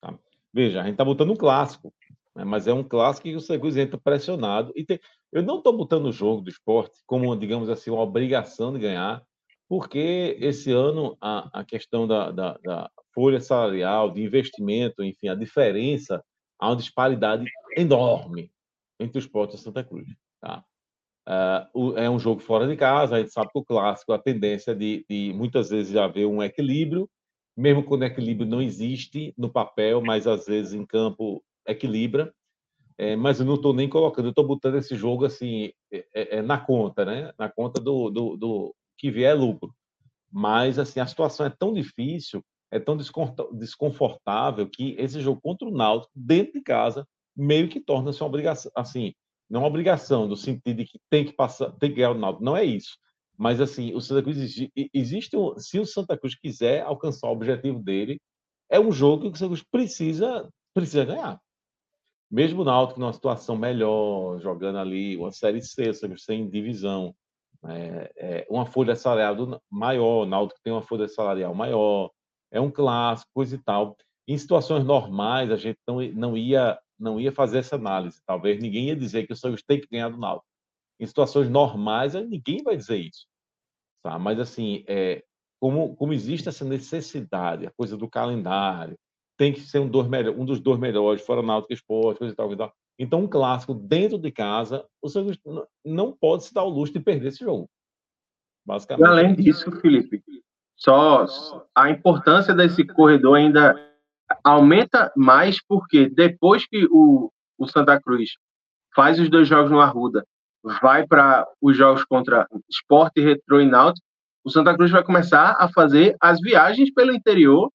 Tá? Veja, a gente tá botando um clássico, né? mas é um clássico que o Santos entra pressionado. E tem, eu não estou botando o jogo do esporte como, digamos assim, uma obrigação de ganhar, porque esse ano a, a questão da, da, da, folha salarial, de investimento, enfim, a diferença, há uma disparidade enorme entre os esporte e Santa Cruz. Tá? Uh, é um jogo fora de casa, a gente sabe que o clássico, a tendência é de, de muitas vezes haver um equilíbrio, mesmo quando o equilíbrio não existe no papel, mas às vezes em campo equilibra. É, mas eu não estou nem colocando, eu estou botando esse jogo assim é, é, é, na conta, né? Na conta do, do, do, que vier lucro. Mas, assim, a situação é tão difícil, é tão desconfortável que esse jogo contra o Náutico, dentro de casa, meio que torna-se uma obrigação, assim, não uma obrigação, no sentido de que tem que passar, tem que ganhar o Náutico, não é isso. Mas, assim, o Santa Cruz existe, existe um, se o Santa Cruz quiser alcançar o objetivo dele, é um jogo que o Santa Cruz precisa, precisa ganhar. Mesmo o Náutico numa situação melhor, jogando ali uma Série C, sem divisão, é, é, uma folha salarial maior, o Náutico tem uma folha salarial maior, é um clássico, coisa e tal. Em situações normais, a gente não, não, ia, não ia fazer essa análise. Talvez ninguém ia dizer que o Santos tem que ganhar do Náutico. Em situações normais, ninguém vai dizer isso. Tá? Mas, assim, é, como, como existe essa necessidade, a coisa do calendário, tem que ser um, dos, um dos dois melhores, fora Náutico Esporte, coisa e tal, e tal. Então, um clássico dentro de casa, o Santos não pode se dar o luxo de perder esse jogo. Basicamente. E além disso, Felipe, só a importância desse corredor ainda aumenta mais porque depois que o, o Santa Cruz faz os dois jogos no Arruda, vai para os jogos contra Esporte, Retro e Náutico, o Santa Cruz vai começar a fazer as viagens pelo interior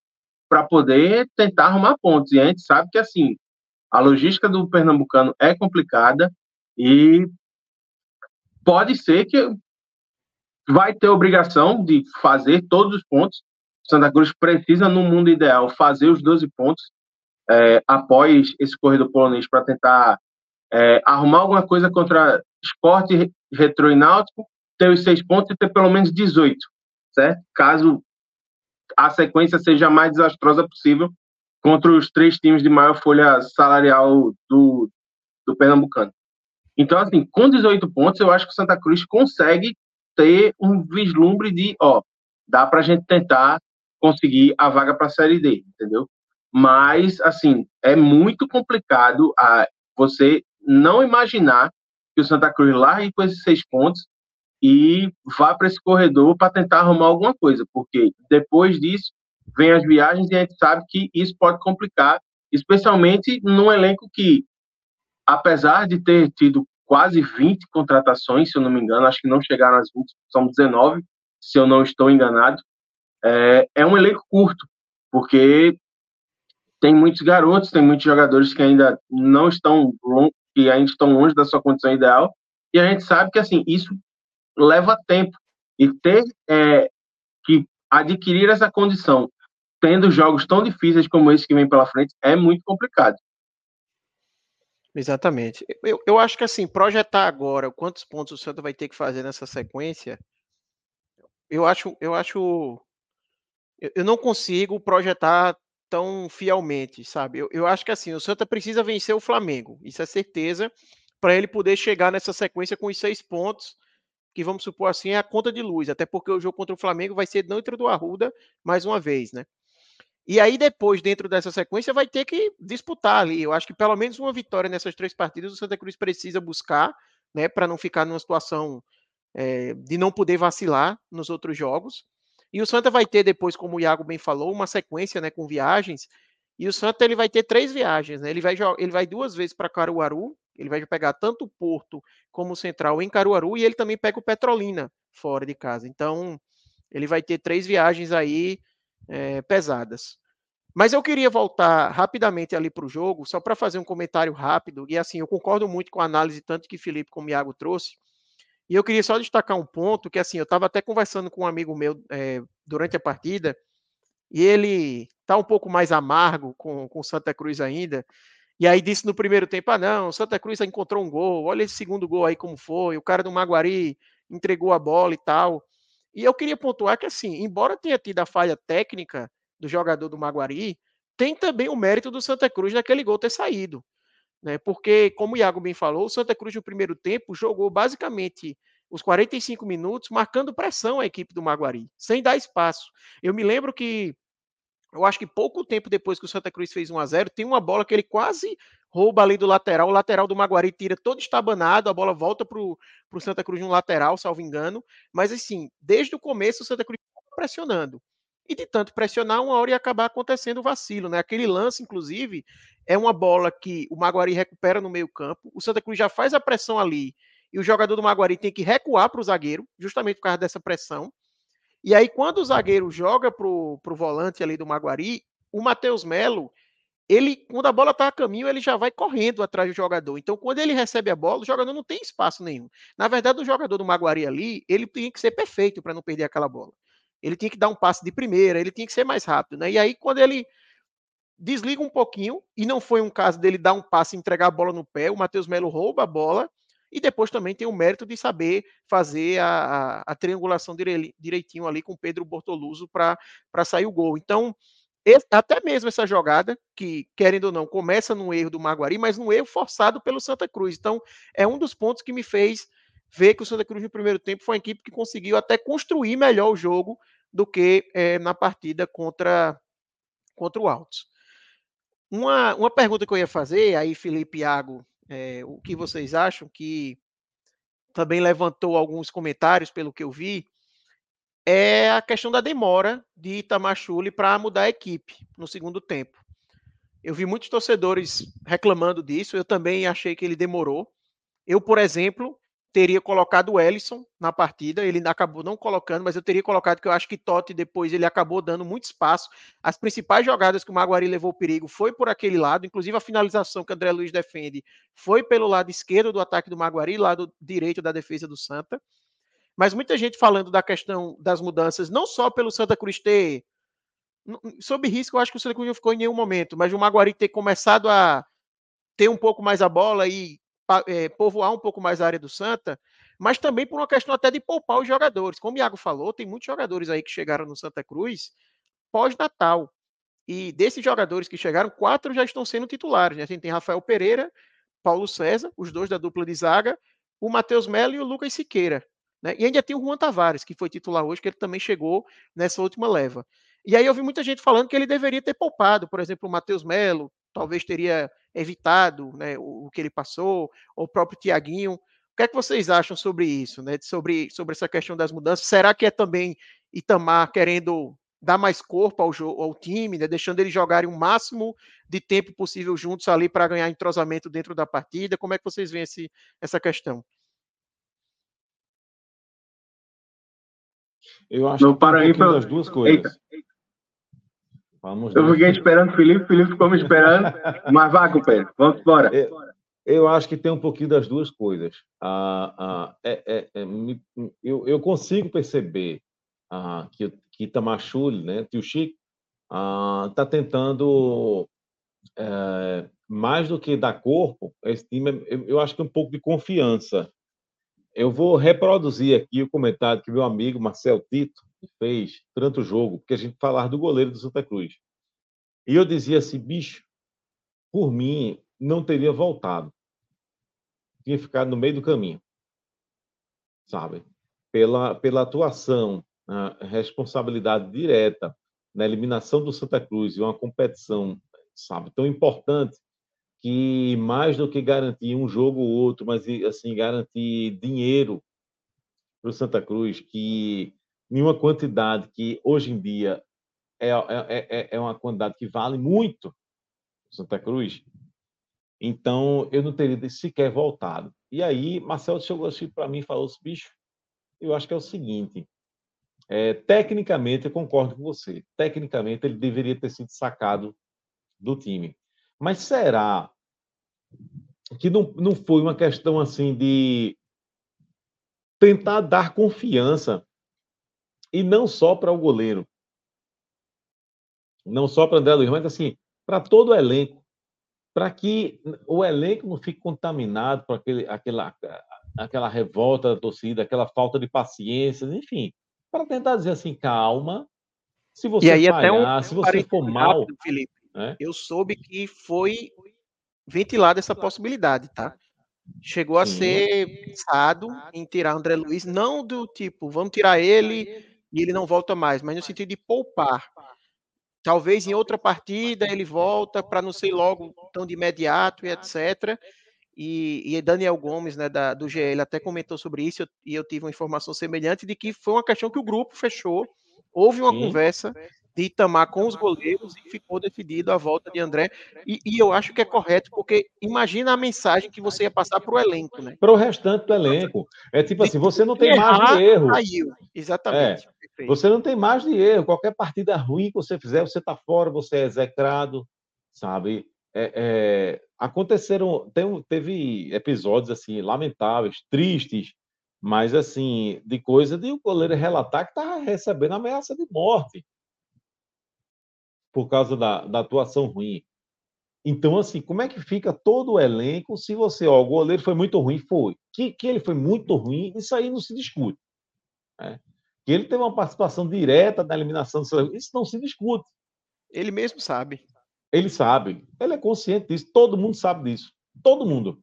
para poder tentar arrumar pontos. E a gente sabe que assim, a logística do pernambucano é complicada e pode ser que vai ter obrigação de fazer todos os pontos. Santa Cruz precisa, no mundo ideal, fazer os 12 pontos é, após esse corredor polonês para tentar é, arrumar alguma coisa contra esporte retro e náutico, ter os seis pontos e ter pelo menos 18, certo? Caso a sequência seja a mais desastrosa possível contra os três times de maior folha salarial do, do Pernambucano. Então, assim, com 18 pontos, eu acho que Santa Cruz consegue ter um vislumbre de, ó, dá para a gente tentar conseguir a vaga para a Série D, entendeu? Mas, assim, é muito complicado a você não imaginar que o Santa Cruz largue com esses seis pontos e vá para esse corredor para tentar arrumar alguma coisa, porque depois disso vem as viagens e a gente sabe que isso pode complicar, especialmente num elenco que, apesar de ter tido quase 20 contratações, se eu não me engano, acho que não chegaram às 20, são 19, se eu não estou enganado, é, é um elenco curto, porque tem muitos garotos, tem muitos jogadores que ainda não estão que ainda estão longe da sua condição ideal, e a gente sabe que assim isso leva tempo e ter é, que adquirir essa condição tendo jogos tão difíceis como esse que vem pela frente, é muito complicado. Exatamente. Eu, eu acho que assim, projetar agora quantos pontos o Santa vai ter que fazer nessa sequência, eu acho, eu acho, eu não consigo projetar tão fielmente, sabe? Eu, eu acho que assim, o Santa precisa vencer o Flamengo, isso é certeza, para ele poder chegar nessa sequência com os seis pontos, que vamos supor assim é a conta de luz, até porque o jogo contra o Flamengo vai ser dentro do Arruda mais uma vez, né? E aí, depois, dentro dessa sequência, vai ter que disputar ali. Eu acho que pelo menos uma vitória nessas três partidas o Santa Cruz precisa buscar, né, para não ficar numa situação é, de não poder vacilar nos outros jogos. E o Santa vai ter depois, como o Iago bem falou, uma sequência né, com viagens. E o Santa ele vai ter três viagens. Né? Ele, vai, ele vai duas vezes para Caruaru, ele vai pegar tanto o Porto como o Central em Caruaru, e ele também pega o Petrolina fora de casa. Então, ele vai ter três viagens aí é, pesadas. Mas eu queria voltar rapidamente ali para o jogo, só para fazer um comentário rápido. E assim, eu concordo muito com a análise tanto que Felipe como Iago trouxe. E eu queria só destacar um ponto que assim, eu estava até conversando com um amigo meu é, durante a partida, e ele está um pouco mais amargo com, com Santa Cruz ainda. E aí disse no primeiro tempo: ah, não, Santa Cruz encontrou um gol, olha esse segundo gol aí como foi, o cara do Maguari entregou a bola e tal. E eu queria pontuar que, assim, embora tenha tido a falha técnica do jogador do Maguari, tem também o mérito do Santa Cruz naquele gol ter saído. Né? Porque, como o Iago bem falou, o Santa Cruz no primeiro tempo jogou basicamente os 45 minutos marcando pressão à equipe do Maguari, sem dar espaço. Eu me lembro que eu acho que pouco tempo depois que o Santa Cruz fez 1 a 0 tem uma bola que ele quase rouba ali do lateral, o lateral do Maguari tira todo estabanado, a bola volta para o Santa Cruz no lateral, salvo engano. Mas assim, desde o começo o Santa Cruz pressionando. E de tanto pressionar, uma hora ia acabar acontecendo o vacilo, né? Aquele lance, inclusive, é uma bola que o Maguari recupera no meio-campo. O Santa Cruz já faz a pressão ali. E o jogador do Maguari tem que recuar para o zagueiro, justamente por causa dessa pressão. E aí, quando o zagueiro joga pro, pro volante ali do Maguari, o Matheus Melo, ele, quando a bola está a caminho, ele já vai correndo atrás do jogador. Então, quando ele recebe a bola, o jogador não tem espaço nenhum. Na verdade, o jogador do Maguari ali, ele tem que ser perfeito para não perder aquela bola. Ele tinha que dar um passe de primeira, ele tinha que ser mais rápido, né? E aí, quando ele desliga um pouquinho, e não foi um caso dele dar um passe e entregar a bola no pé, o Matheus Melo rouba a bola, e depois também tem o mérito de saber fazer a, a, a triangulação direitinho ali com Pedro Bortoluso para sair o gol. Então, esse, até mesmo essa jogada, que, querendo ou não, começa no erro do Maguari, mas no erro forçado pelo Santa Cruz. Então, é um dos pontos que me fez ver que o Santa Cruz no primeiro tempo foi uma equipe que conseguiu até construir melhor o jogo do que é, na partida contra, contra o Altos. Uma, uma pergunta que eu ia fazer, aí Felipe e Iago, é, o que vocês acham, que também levantou alguns comentários pelo que eu vi, é a questão da demora de Itamachule para mudar a equipe no segundo tempo. Eu vi muitos torcedores reclamando disso, eu também achei que ele demorou. Eu, por exemplo, teria colocado o Ellison na partida, ele acabou não colocando, mas eu teria colocado que eu acho que Totti depois ele acabou dando muito espaço. As principais jogadas que o Maguari levou perigo foi por aquele lado, inclusive a finalização que André Luiz defende foi pelo lado esquerdo do ataque do Maguari, lado direito da defesa do Santa. Mas muita gente falando da questão das mudanças, não só pelo Santa Cruz ter sob risco, eu acho que o Santa Cruz não ficou em nenhum momento, mas o Maguari ter começado a ter um pouco mais a bola e povoar um pouco mais a área do Santa, mas também por uma questão até de poupar os jogadores. Como o Iago falou, tem muitos jogadores aí que chegaram no Santa Cruz pós-Natal. E desses jogadores que chegaram, quatro já estão sendo titulares. Né? A gente tem Rafael Pereira, Paulo César, os dois da dupla de zaga, o Matheus Melo e o Lucas Siqueira. Né? E ainda tem o Juan Tavares, que foi titular hoje, que ele também chegou nessa última leva. E aí eu vi muita gente falando que ele deveria ter poupado, por exemplo, o Matheus Melo, talvez teria evitado né, o, o, que ele passou, ou o próprio Tiaguinho. O que é que vocês acham sobre isso, né? Sobre, sobre essa questão das mudanças? Será que é também Itamar querendo dar mais corpo ao, jogo, ao time, né? deixando eles jogarem o máximo de tempo possível juntos ali para ganhar entrosamento dentro da partida? Como é que vocês veem esse, essa questão? Eu acho Não, que para aí para as duas coisas. Eita. Vamos eu fiquei esperando o Felipe, o Felipe ficou me esperando, mas vá, companheiro, vamos embora. Eu, eu, acho que tem um pouquinho das duas coisas. Ah, ah, é, é, é, eu, eu, consigo perceber ah, que, que Tamachule, né, tio Chico, está ah, tentando, é, mais do que dar corpo, esse time, eu, eu acho que é um pouco de confiança. Eu vou reproduzir aqui o comentário que meu amigo Marcel Tito fez durante o jogo, porque a gente falar do goleiro do Santa Cruz. E eu dizia assim, bicho, por mim, não teria voltado. Tinha ficado no meio do caminho. Sabe? Pela, pela atuação, responsabilidade direta na eliminação do Santa Cruz e uma competição, sabe, tão importante que mais do que garantir um jogo ou outro, mas assim garantir dinheiro para o Santa Cruz, que em uma quantidade que hoje em dia é, é, é, é uma quantidade que vale muito Santa Cruz, então eu não teria sequer voltado. E aí Marcelo chegou assim para mim e falou assim, bicho, eu acho que é o seguinte, é, tecnicamente eu concordo com você, tecnicamente ele deveria ter sido sacado do time. Mas será que não, não foi uma questão assim de tentar dar confiança e não só para o goleiro, não só para André Luiz, mas assim, para todo o elenco, para que o elenco não fique contaminado por aquele, aquela, aquela revolta da torcida, aquela falta de paciência, enfim, para tentar dizer assim, calma, se você e aí, falhar, até um, se você for mal... Felipe, né? Eu soube que foi ventilada essa possibilidade, tá? Chegou a Sim. ser pensado em tirar André Luiz, não do tipo, vamos tirar ele e ele não volta mais, mas no sentido de poupar. Talvez em outra partida ele volta para não ser logo tão de imediato e etc. E, e Daniel Gomes, né, da, do GL, até comentou sobre isso e eu tive uma informação semelhante de que foi uma questão que o grupo fechou. Houve uma Sim. conversa de Itamar com os goleiros e ficou decidido a volta de André. E, e, eu acho que é correto, porque imagina a mensagem que você ia passar para o elenco, né? Para o restante do elenco. É tipo assim, você não tem margem de erro. Saiu. Exatamente. É. Você não tem mais de erro. Qualquer partida ruim que você fizer, você está fora, você é execrado, sabe? É, é, aconteceram, tem, teve episódios assim lamentáveis, tristes, mas assim de coisa de o goleiro relatar que estava recebendo ameaça de morte por causa da, da atuação ruim. Então, assim, como é que fica todo o elenco se você, ó, o goleiro foi muito ruim? Foi. Que, que ele foi muito ruim, isso aí não se discute. Né? Que ele teve uma participação direta na eliminação do seu isso não se discute. Ele mesmo sabe. Ele sabe, ele é consciente disso, todo mundo sabe disso. Todo mundo.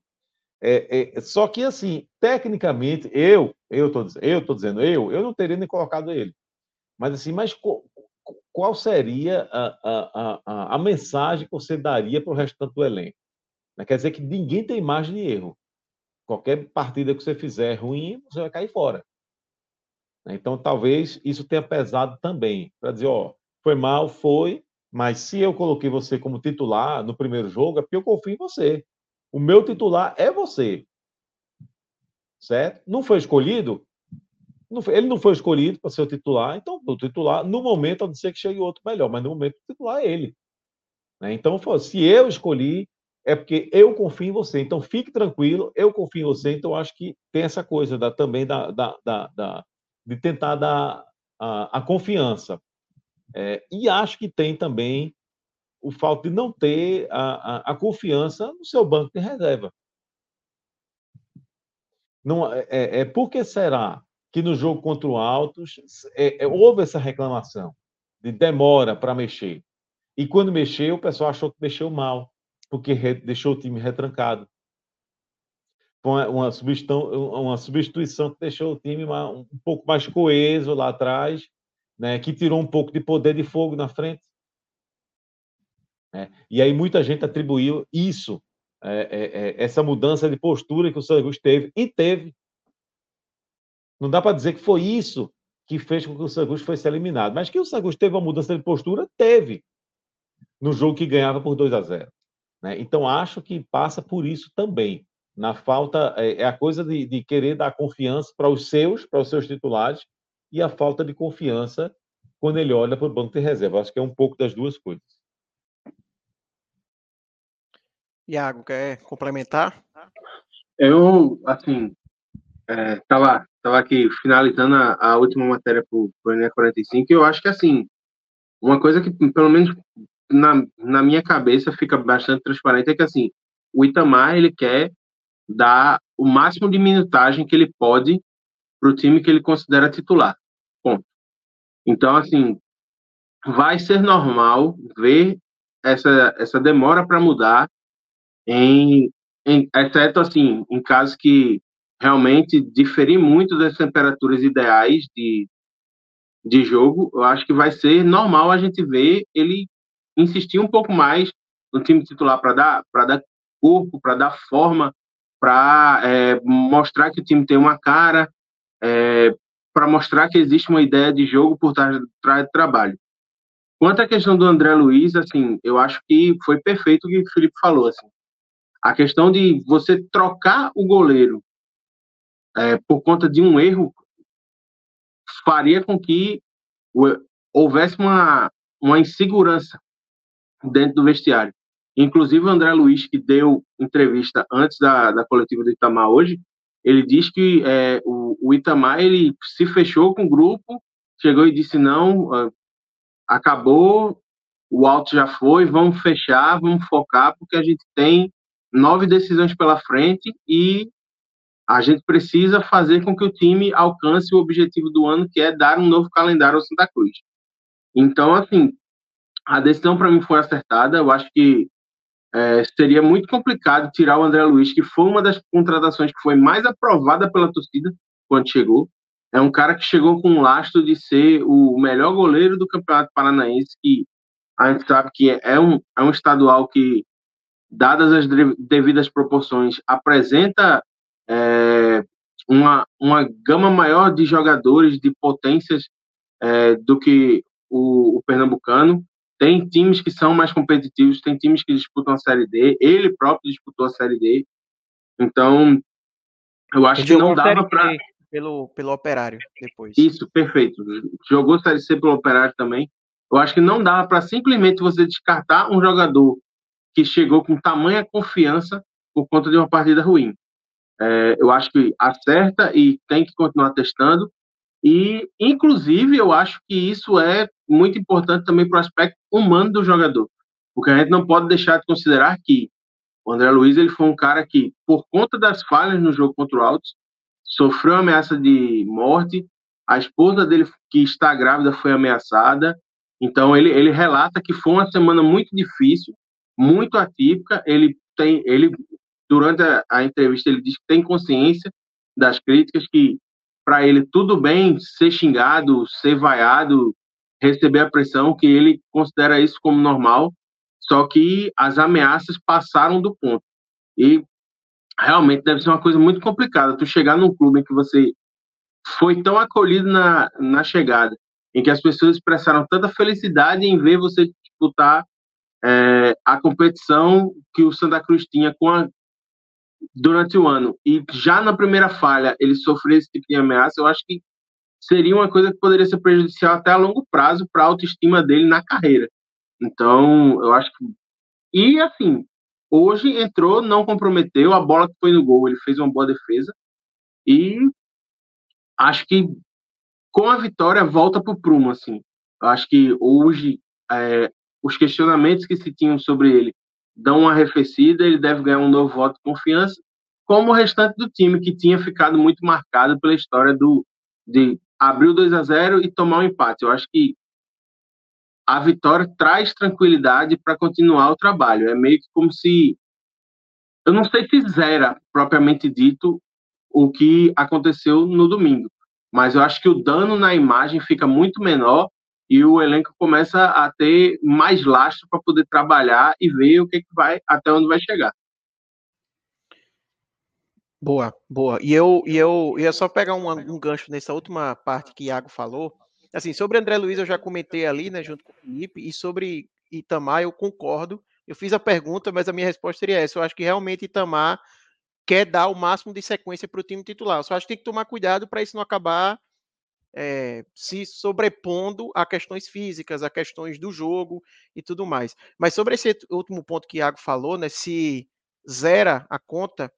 É, é, só que, assim, tecnicamente, eu, eu tô, eu tô dizendo, eu, eu não teria nem colocado ele. Mas, assim, mas qual seria a, a, a, a mensagem que você daria para o restante do elenco? Né, quer dizer que ninguém tem margem de erro. Qualquer partida que você fizer ruim, você vai cair fora. Né, então, talvez isso tenha pesado também, para dizer, ó, foi mal, foi, mas se eu coloquei você como titular no primeiro jogo, é porque eu confio em você. O meu titular é você. Certo? Não foi escolhido? Não foi, ele não foi escolhido para ser o titular, então o titular, no momento, a não ser que chegue outro melhor, mas no momento o titular é ele. Né? Então, se eu escolhi, é porque eu confio em você. Então, fique tranquilo, eu confio em você. Então, acho que tem essa coisa da, também da, da, da, da de tentar dar a, a confiança. É, e acho que tem também o fato de não ter a, a, a confiança no seu banco de reserva. Não, é, é, é por que será que no jogo contra o Altos é, é, houve essa reclamação de demora para mexer. E quando mexeu, o pessoal achou que mexeu mal, porque re, deixou o time retrancado. Uma, substituição, uma substituição que deixou o time um pouco mais coeso lá atrás, né, que tirou um pouco de poder de fogo na frente. É, e aí muita gente atribuiu isso, é, é, é essa mudança de postura que o Santos teve, e teve, não dá para dizer que foi isso que fez com que o Santos fosse eliminado. Mas que o Santos teve uma mudança de postura, teve. No jogo que ganhava por 2 a 0. Né? Então, acho que passa por isso também. Na falta, é, é a coisa de, de querer dar confiança para os seus, para os seus titulares, e a falta de confiança quando ele olha para o banco de reserva. Acho que é um pouco das duas coisas. Iago, quer complementar? Eu, assim, estava é, tava aqui finalizando a, a última matéria para o Enem 45 e eu acho que, assim, uma coisa que, pelo menos na, na minha cabeça, fica bastante transparente é que, assim, o Itamar, ele quer dar o máximo de minutagem que ele pode para o time que ele considera titular. Ponto. Então, assim, vai ser normal ver essa, essa demora para mudar, em, em, exceto, assim, em casos que realmente diferir muito das temperaturas ideais de, de jogo, eu acho que vai ser normal a gente ver ele insistir um pouco mais no time titular para dar, dar corpo, para dar forma, para é, mostrar que o time tem uma cara, é, para mostrar que existe uma ideia de jogo por trás, do trabalho. Quanto à questão do André Luiz, assim, eu acho que foi perfeito o que o Felipe falou, assim. A questão de você trocar o goleiro é, por conta de um erro, faria com que houvesse uma, uma insegurança dentro do vestiário. Inclusive, o André Luiz, que deu entrevista antes da, da coletiva do Itamar hoje, ele diz que é, o, o, Itamar ele se fechou com o grupo, chegou e disse: não, acabou, o alto já foi, vamos fechar, vamos focar, porque a gente tem nove decisões pela frente e a gente precisa fazer com que o time alcance o objetivo do ano, que é dar um novo calendário ao Santa Cruz. Então, assim, a decisão para mim foi acertada. Eu acho que é, seria muito complicado tirar o André Luiz, que foi uma das contratações que foi mais aprovada pela torcida quando chegou. É um cara que chegou com um lastro de ser o melhor goleiro do Campeonato Paranaense, que a gente sabe que é um, é um estadual que, dadas as devidas proporções, apresenta é, uma, uma gama maior de jogadores, de potências é, do que o, o, Pernambucano. Tem times que são mais competitivos, tem times que disputam a Série D, ele próprio disputou a Série D. Então, eu acho que não dava para pelo, pelo Operário depois. Isso, perfeito. Jogou Série C pelo Operário também. Eu acho que não dá para simplesmente você descartar um jogador que chegou com tamanha confiança por conta de uma partida ruim. É, eu acho que acerta e tem que continuar testando. E, inclusive, eu acho que isso é muito importante também para o aspecto humano do jogador. Porque a gente não pode deixar de considerar que o André Luiz ele foi um cara que, por conta das falhas no jogo contra o Altos, sofreu ameaça de morte. A esposa dele, que está grávida, foi ameaçada. Então, ele, ele relata que foi uma semana muito difícil, muito atípica. Ele tem, ele durante a, a entrevista, ele diz que tem consciência das críticas, que para ele tudo bem ser xingado, ser vaiado, receber a pressão, que ele considera isso como normal, só que as ameaças passaram do ponto. E realmente deve ser uma coisa muito complicada. Tu chegar num clube em que você foi tão acolhido na, na chegada, em que as pessoas expressaram tanta felicidade em ver você disputar é, a competição que o Santa Cruz tinha com a, durante o ano, e já na primeira falha ele sofrer esse tipo de ameaça, eu acho que seria uma coisa que poderia ser prejudicial até a longo prazo para a autoestima dele na carreira. Então, eu acho que. E, assim, hoje entrou, não comprometeu, a bola que foi no gol, ele fez uma boa defesa. E acho que com a vitória volta para o prumo, assim. Eu acho que hoje é, os questionamentos que se tinham sobre ele dão uma arrefecida, ele deve ganhar um novo voto de confiança, como o restante do time, que tinha ficado muito marcado pela história do, de abrir o 2 a 0 e tomar um empate. Eu acho que a vitória traz tranquilidade para continuar o trabalho. É meio que como se. Eu não sei se zera, propriamente dito, o que aconteceu no domingo, mas eu acho que o dano na imagem fica muito menor e o elenco começa a ter mais lastro para poder trabalhar e ver o que, que vai, até onde vai chegar. Boa, boa. E eu, e eu ia só pegar um, um gancho nessa última parte que Iago falou, Assim, sobre André Luiz eu já comentei ali, né, junto com o Felipe, e sobre Itamar eu concordo. Eu fiz a pergunta, mas a minha resposta seria essa. Eu acho que realmente Itamar quer dar o máximo de sequência para o time titular. Eu só acho que tem que tomar cuidado para isso não acabar é, se sobrepondo a questões físicas, a questões do jogo e tudo mais. Mas sobre esse último ponto que o Iago falou, né, se zera a conta,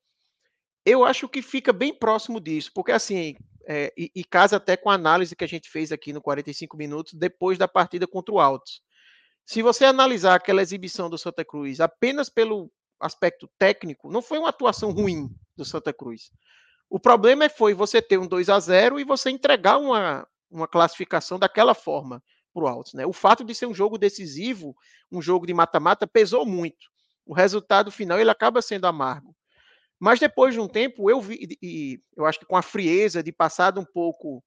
eu acho que fica bem próximo disso, porque assim, é, e, e, casa até com a análise que a gente fez aqui no 45 minutos depois da partida contra o Altos. Se você analisar aquela exibição do Santa Cruz apenas pelo aspecto técnico, não foi uma atuação ruim do Santa Cruz. O problema é, foi você ter um 2 a 0 e você entregar uma, uma classificação daquela forma para o Altos. Né? O fato de ser um jogo decisivo, um jogo de mata-mata, pesou muito. O resultado final ele acaba sendo amargo. Mas depois de um tempo, eu vi, e eu acho que com a frieza de passado um pouco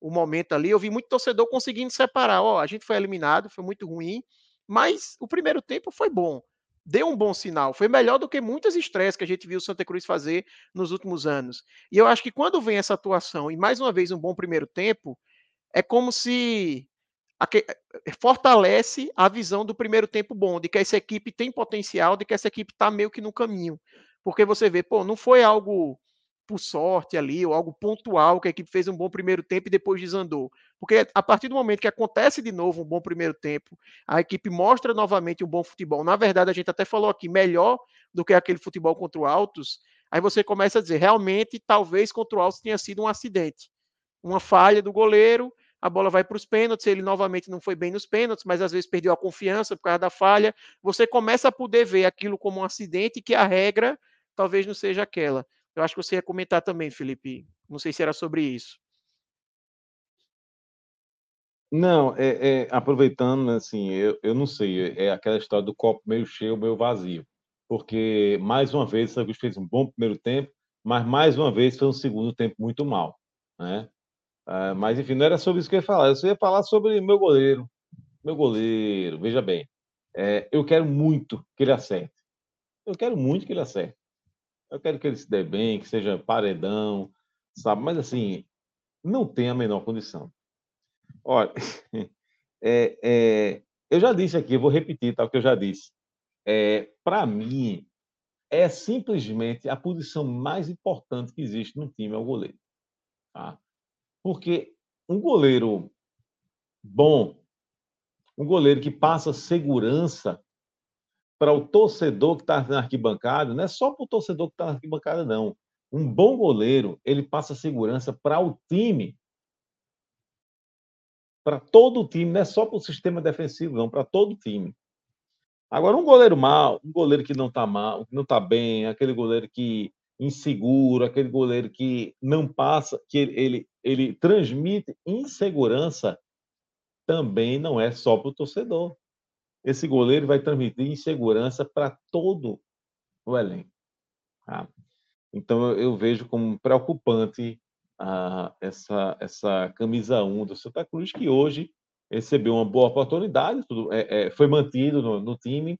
o momento ali, eu vi muito torcedor conseguindo separar. Ó, oh, a gente foi eliminado, foi muito ruim, mas o primeiro tempo foi bom. Deu um bom sinal. Foi melhor do que muitas estreias que a gente viu o Santa Cruz fazer nos últimos anos. E eu acho que quando vem essa atuação e mais uma vez um bom primeiro tempo, é como se fortalece a visão do primeiro tempo bom, de que essa equipe tem potencial, de que essa equipe está meio que no caminho. Porque você vê, pô, não foi algo por sorte ali, ou algo pontual que a equipe fez um bom primeiro tempo e depois desandou. Porque a partir do momento que acontece de novo um bom primeiro tempo, a equipe mostra novamente um bom futebol. Na verdade, a gente até falou aqui, melhor do que aquele futebol contra o Altos. Aí você começa a dizer, realmente, talvez contra o Altos tenha sido um acidente. Uma falha do goleiro, a bola vai para os pênaltis, ele novamente não foi bem nos pênaltis, mas às vezes perdeu a confiança por causa da falha. Você começa a poder ver aquilo como um acidente que a regra talvez não seja aquela. Eu acho que você ia comentar também, Felipe. Não sei se era sobre isso. Não, é, é, aproveitando, assim, eu, eu não sei, é aquela história do copo meio cheio, meio vazio. Porque, mais uma vez, o Santos fez um bom primeiro tempo, mas mais uma vez foi um segundo tempo muito mal. Né? Ah, mas, enfim, não era sobre isso que eu ia falar. Eu só ia falar sobre meu goleiro. Meu goleiro, veja bem. É, eu quero muito que ele acerte. Eu quero muito que ele acerte. Eu quero que ele se dê bem, que seja paredão, sabe? Mas assim, não tem a menor condição. Olha, é, é, eu já disse aqui, eu vou repetir tal tá, que eu já disse. É, Para mim, é simplesmente a posição mais importante que existe no time é o goleiro. Tá? Porque um goleiro bom, um goleiro que passa segurança para o torcedor que está na arquibancada, não é só para o torcedor que está na arquibancada, não. Um bom goleiro, ele passa segurança para o time, para todo o time, não é só para o sistema defensivo, não, para todo o time. Agora, um goleiro mal, um goleiro que não está mal, não está bem, aquele goleiro que inseguro, aquele goleiro que não passa, que ele, ele, ele transmite insegurança, também não é só para o torcedor esse goleiro vai transmitir insegurança para todo o elenco. Tá? Então, eu, vejo como preocupante ah, essa, essa camisa 1 do Santa Cruz, que hoje recebeu uma boa oportunidade, tudo, é, é, foi mantido no, no time,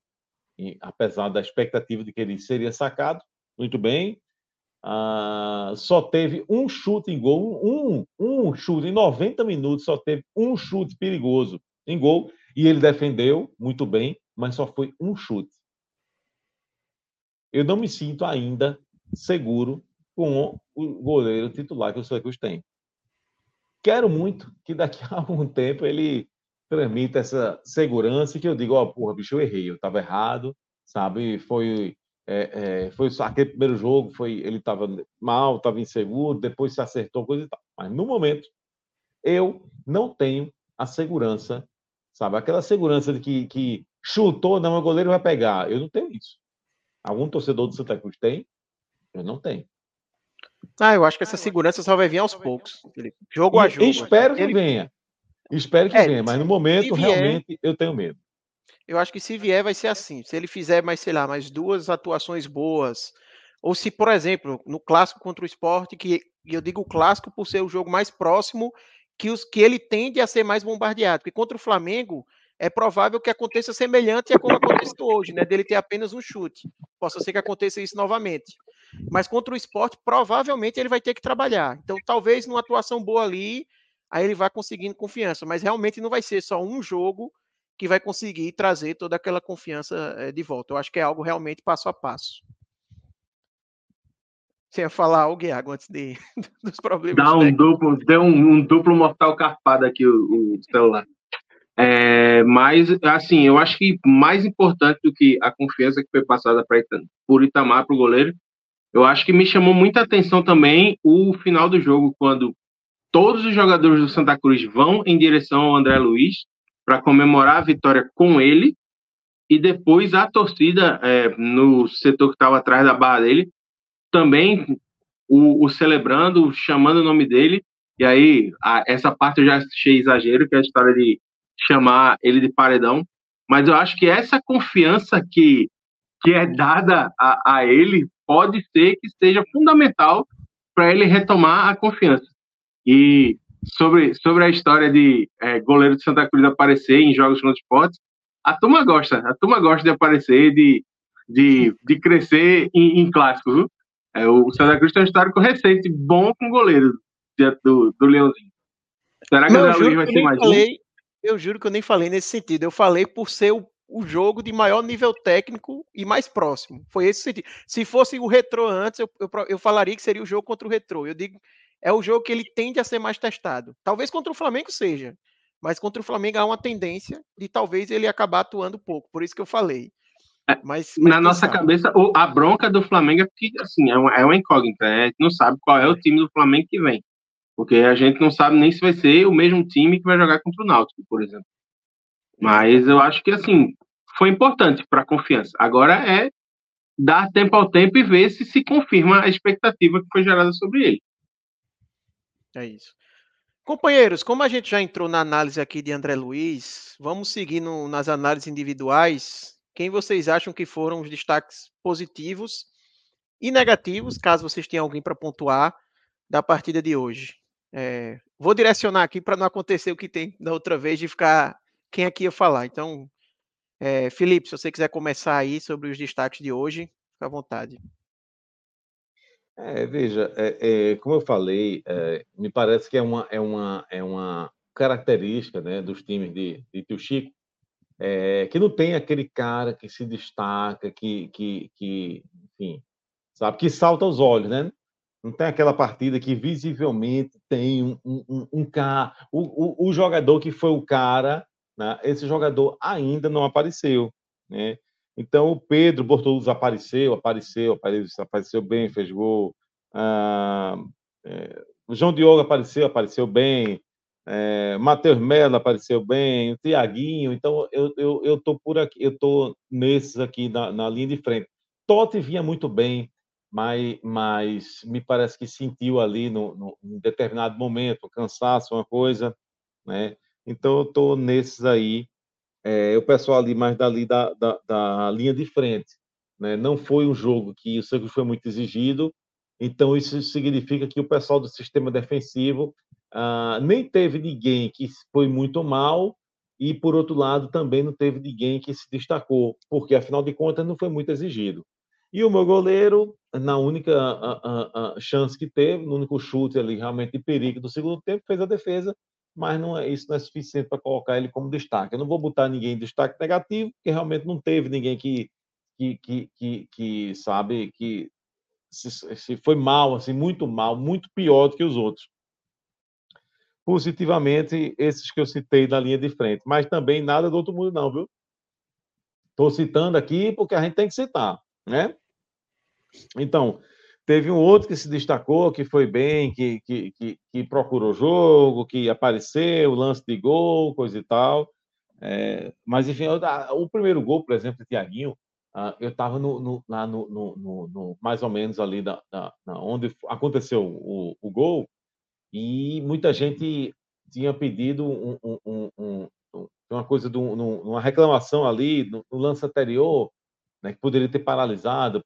e, apesar da expectativa de que ele seria sacado, muito bem. Ah, só teve um chute em gol, um, um chute em 90 minutos, só teve um chute perigoso em gol, e ele defendeu muito bem, mas só foi um chute. Eu não me sinto ainda seguro com o goleiro titular que o Cruz tem. Quero muito que daqui a algum tempo ele transmita essa segurança e que eu diga, ó, oh, porra, bicho, eu errei, eu estava errado, sabe? Foi, é, é, foi aquele primeiro jogo, foi ele estava mal, estava inseguro, depois se acertou, coisa e tal. Mas no momento, eu não tenho a segurança Sabe? Aquela segurança de que, que chutou, não, o goleiro vai pegar. Eu não tenho isso. Algum torcedor do Santa Cruz tem? Eu não tenho. Ah, eu acho que essa segurança só vai vir aos poucos, Felipe. Jogo a jogo. Espero que Ele... venha. Espero que é, venha, mas no momento, vier, realmente, eu tenho medo. Eu acho que se vier, vai ser assim. Se ele fizer mais, sei lá, mais duas atuações boas, ou se, por exemplo, no clássico contra o esporte, que eu digo clássico por ser o jogo mais próximo que, os, que ele tende a ser mais bombardeado. Porque contra o Flamengo é provável que aconteça semelhante a como acontece hoje, né? Dele ter apenas um chute. Possa ser que aconteça isso novamente. Mas contra o esporte, provavelmente ele vai ter que trabalhar. Então, talvez numa atuação boa ali, aí ele vai conseguindo confiança. Mas realmente não vai ser só um jogo que vai conseguir trazer toda aquela confiança eh, de volta. Eu acho que é algo realmente passo a passo. Você ia falar algo, Iago, antes de, dos problemas. Dá um duplo, deu um, um, duplo mortal carpado aqui o, o celular. É, mas, assim, eu acho que mais importante do que a confiança que foi passada Itam, por Itamar para o goleiro, eu acho que me chamou muita atenção também o final do jogo, quando todos os jogadores do Santa Cruz vão em direção ao André Luiz para comemorar a vitória com ele, e depois a torcida é, no setor que estava atrás da barra dele também o, o, celebrando, chamando o nome dele, e aí a, essa parte eu já achei exagero, que é a história de chamar ele de paredão, mas eu acho que essa confiança que, que é dada a, a ele pode ser que seja fundamental para ele retomar a confiança. E sobre, sobre a história de é, goleiro de Santa Cruz aparecer em jogos no esportes, a turma gosta, a turma gosta de aparecer, de, de, de crescer em, em clássicos. Viu? É, o Santa Cruz tem um histórico recente bom com goleiro diante do, do Leãozinho. Será que o André Luiz vai ser mais falei, Eu juro que eu nem falei nesse sentido. Eu falei por ser o, o jogo de maior nível técnico e mais próximo. Foi esse sentido. Se fosse o Retro antes, eu, eu, eu falaria que seria o jogo contra o Retro. Eu digo, é o jogo que ele tende a ser mais testado. Talvez contra o Flamengo seja, mas contra o Flamengo há uma tendência de talvez ele acabar atuando pouco. Por isso que eu falei. É, mas, na nossa cabeça, a bronca do Flamengo é que assim, é uma, é uma incógnita. Né? A gente não sabe qual é o time do Flamengo que vem. Porque a gente não sabe nem se vai ser o mesmo time que vai jogar contra o Náutico, por exemplo. Mas eu acho que assim, foi importante para a confiança. Agora é dar tempo ao tempo e ver se se confirma a expectativa que foi gerada sobre ele. É isso. Companheiros, como a gente já entrou na análise aqui de André Luiz, vamos seguir no, nas análises individuais quem vocês acham que foram os destaques positivos e negativos, caso vocês tenham alguém para pontuar, da partida de hoje? É, vou direcionar aqui para não acontecer o que tem da outra vez de ficar quem aqui ia falar. Então, é, Felipe, se você quiser começar aí sobre os destaques de hoje, fica à vontade. É, veja, é, é, como eu falei, é, me parece que é uma, é uma, é uma característica né, dos times de, de Tio Chico, é, que não tem aquele cara que se destaca, que, que, que, enfim, sabe, que salta aos olhos, né? Não tem aquela partida que visivelmente tem um, um, um cara. O, o, o, jogador que foi o cara, né? esse jogador ainda não apareceu. Né? Então, o Pedro Bortoluz apareceu, apareceu, apareceu, apareceu bem, fez gol. Ah, é, o João Diogo apareceu, apareceu bem. É, Matheus Mello apareceu bem, o Tiaguinho. Então, eu, eu, eu tô por aqui, eu tô nesses aqui na, na linha de frente. Totti vinha muito bem, mas, mas me parece que sentiu ali no, no, em determinado momento, cansaço, uma coisa, né? Então eu estou nesses aí, é, o pessoal ali mais dali da, da, da, linha de frente, né? Não foi um jogo que o Santos foi muito exigido, então isso significa que o pessoal do sistema defensivo ah, nem teve ninguém que foi muito mal e por outro lado também não teve ninguém que se destacou, porque afinal de contas não foi muito exigido. E o meu goleiro, na única a, a, a chance que teve, no único chute ali realmente de perigo do segundo tempo, fez a defesa, mas não é, isso não é suficiente para colocar ele como destaque. Eu não vou botar ninguém em destaque negativo, porque realmente não teve ninguém que, que, que, que, que sabe, que se, se foi mal, assim, muito mal, muito pior do que os outros. Positivamente, esses que eu citei na linha de frente, mas também nada do outro mundo, não, viu? Estou citando aqui porque a gente tem que citar, né? Então, teve um outro que se destacou, que foi bem, que, que, que, que procurou jogo, que apareceu, lance de gol, coisa e tal. É, mas, enfim, eu, o primeiro gol, por exemplo, de Tiaguinho, uh, eu estava no, no, lá no, no, no, mais ou menos ali da, da, da onde aconteceu o, o, gol, e muita gente tinha pedido um, um, um, uma coisa de uma reclamação ali no, lance anterior, né, que poderia ter paralisado,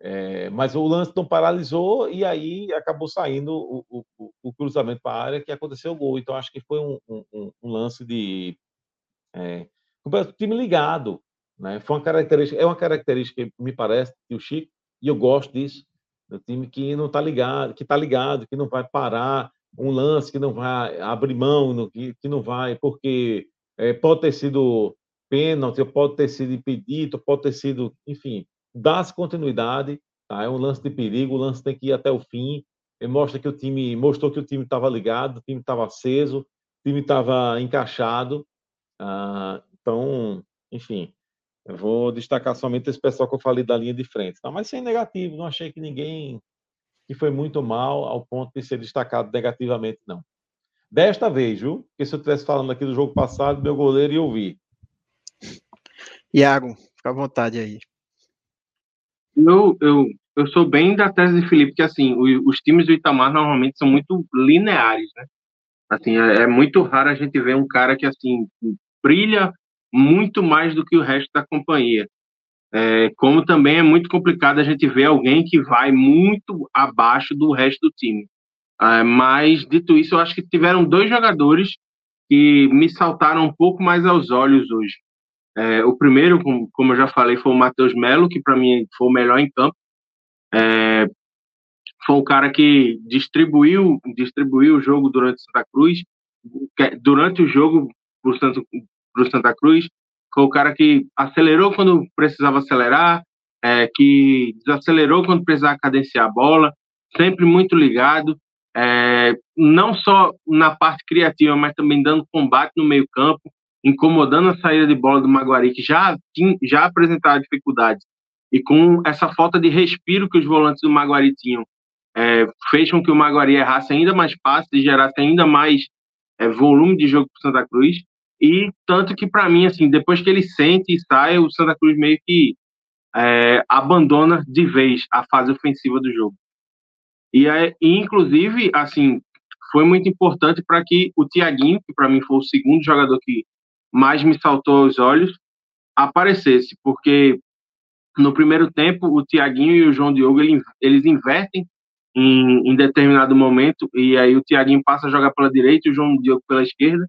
é, mas o lance não paralisou e aí acabou saindo o, o, o cruzamento para a área que aconteceu o gol. Então acho que foi um, um, um lance de é, time ligado, né? Foi uma característica, é uma característica que me parece que o Chico e eu gosto disso, do time que não está ligado, que está ligado, que não vai parar um lance, que não vai abrir mão, que, que não vai, porque é, pode ter sido pênalti, pode ter sido impedido, pode ter sido, enfim, dá-se continuidade, tá? é um lance de perigo, o lance tem que ir até o fim, mostra que o time, mostrou que o time estava ligado, o time estava aceso, o time estava encaixado, ah, então, enfim, eu vou destacar somente esse pessoal que eu falei da linha de frente, tá? mas sem negativo, não achei que ninguém que foi muito mal ao ponto de ser destacado negativamente, não. Desta vez, viu? Porque se eu estivesse falando aqui do jogo passado, meu goleiro ia ouvir. Iago, fica à vontade aí. Eu, eu, eu sou bem da tese de Felipe, que assim, os, os times do Itamar normalmente são muito lineares, né? Assim, é, é, muito raro a gente ver um cara que, assim, brilha muito mais do que o resto da companhia. É, como também é muito complicado a gente ver alguém que vai muito abaixo do resto do time. É, mas, dito isso, eu acho que tiveram dois jogadores que me saltaram um pouco mais aos olhos hoje. É, o primeiro, como, eu já falei, foi o Matheus Melo, que para mim foi o melhor em campo. É, foi um cara que distribuiu, distribuiu o jogo durante Santa Cruz. Durante o jogo para o Santa, Cruz, foi o cara que acelerou quando precisava acelerar, é, que desacelerou quando precisava cadenciar a bola, sempre muito ligado, é, não só na parte criativa, mas também dando combate no meio campo, incomodando a saída de bola do Maguari, que já, já apresentava dificuldades, e com essa falta de respiro que os volantes do Maguari tinham, é, fez com que o Maguari errasse ainda mais passes e gerasse ainda mais é, volume de jogo para Santa Cruz. E tanto que, para mim, assim, depois que ele sente e sai, o Santa Cruz meio que é, abandona de vez a fase ofensiva do jogo. E, é, inclusive, assim, foi muito importante para que o Tiaguinho, que para mim foi o segundo jogador que mais me saltou aos olhos, aparecesse, porque no primeiro tempo o Tiaguinho e o João Diogo eles, invertem em, em, determinado momento e aí o Tiaguinho passa a jogar pela direita e o João Diogo pela esquerda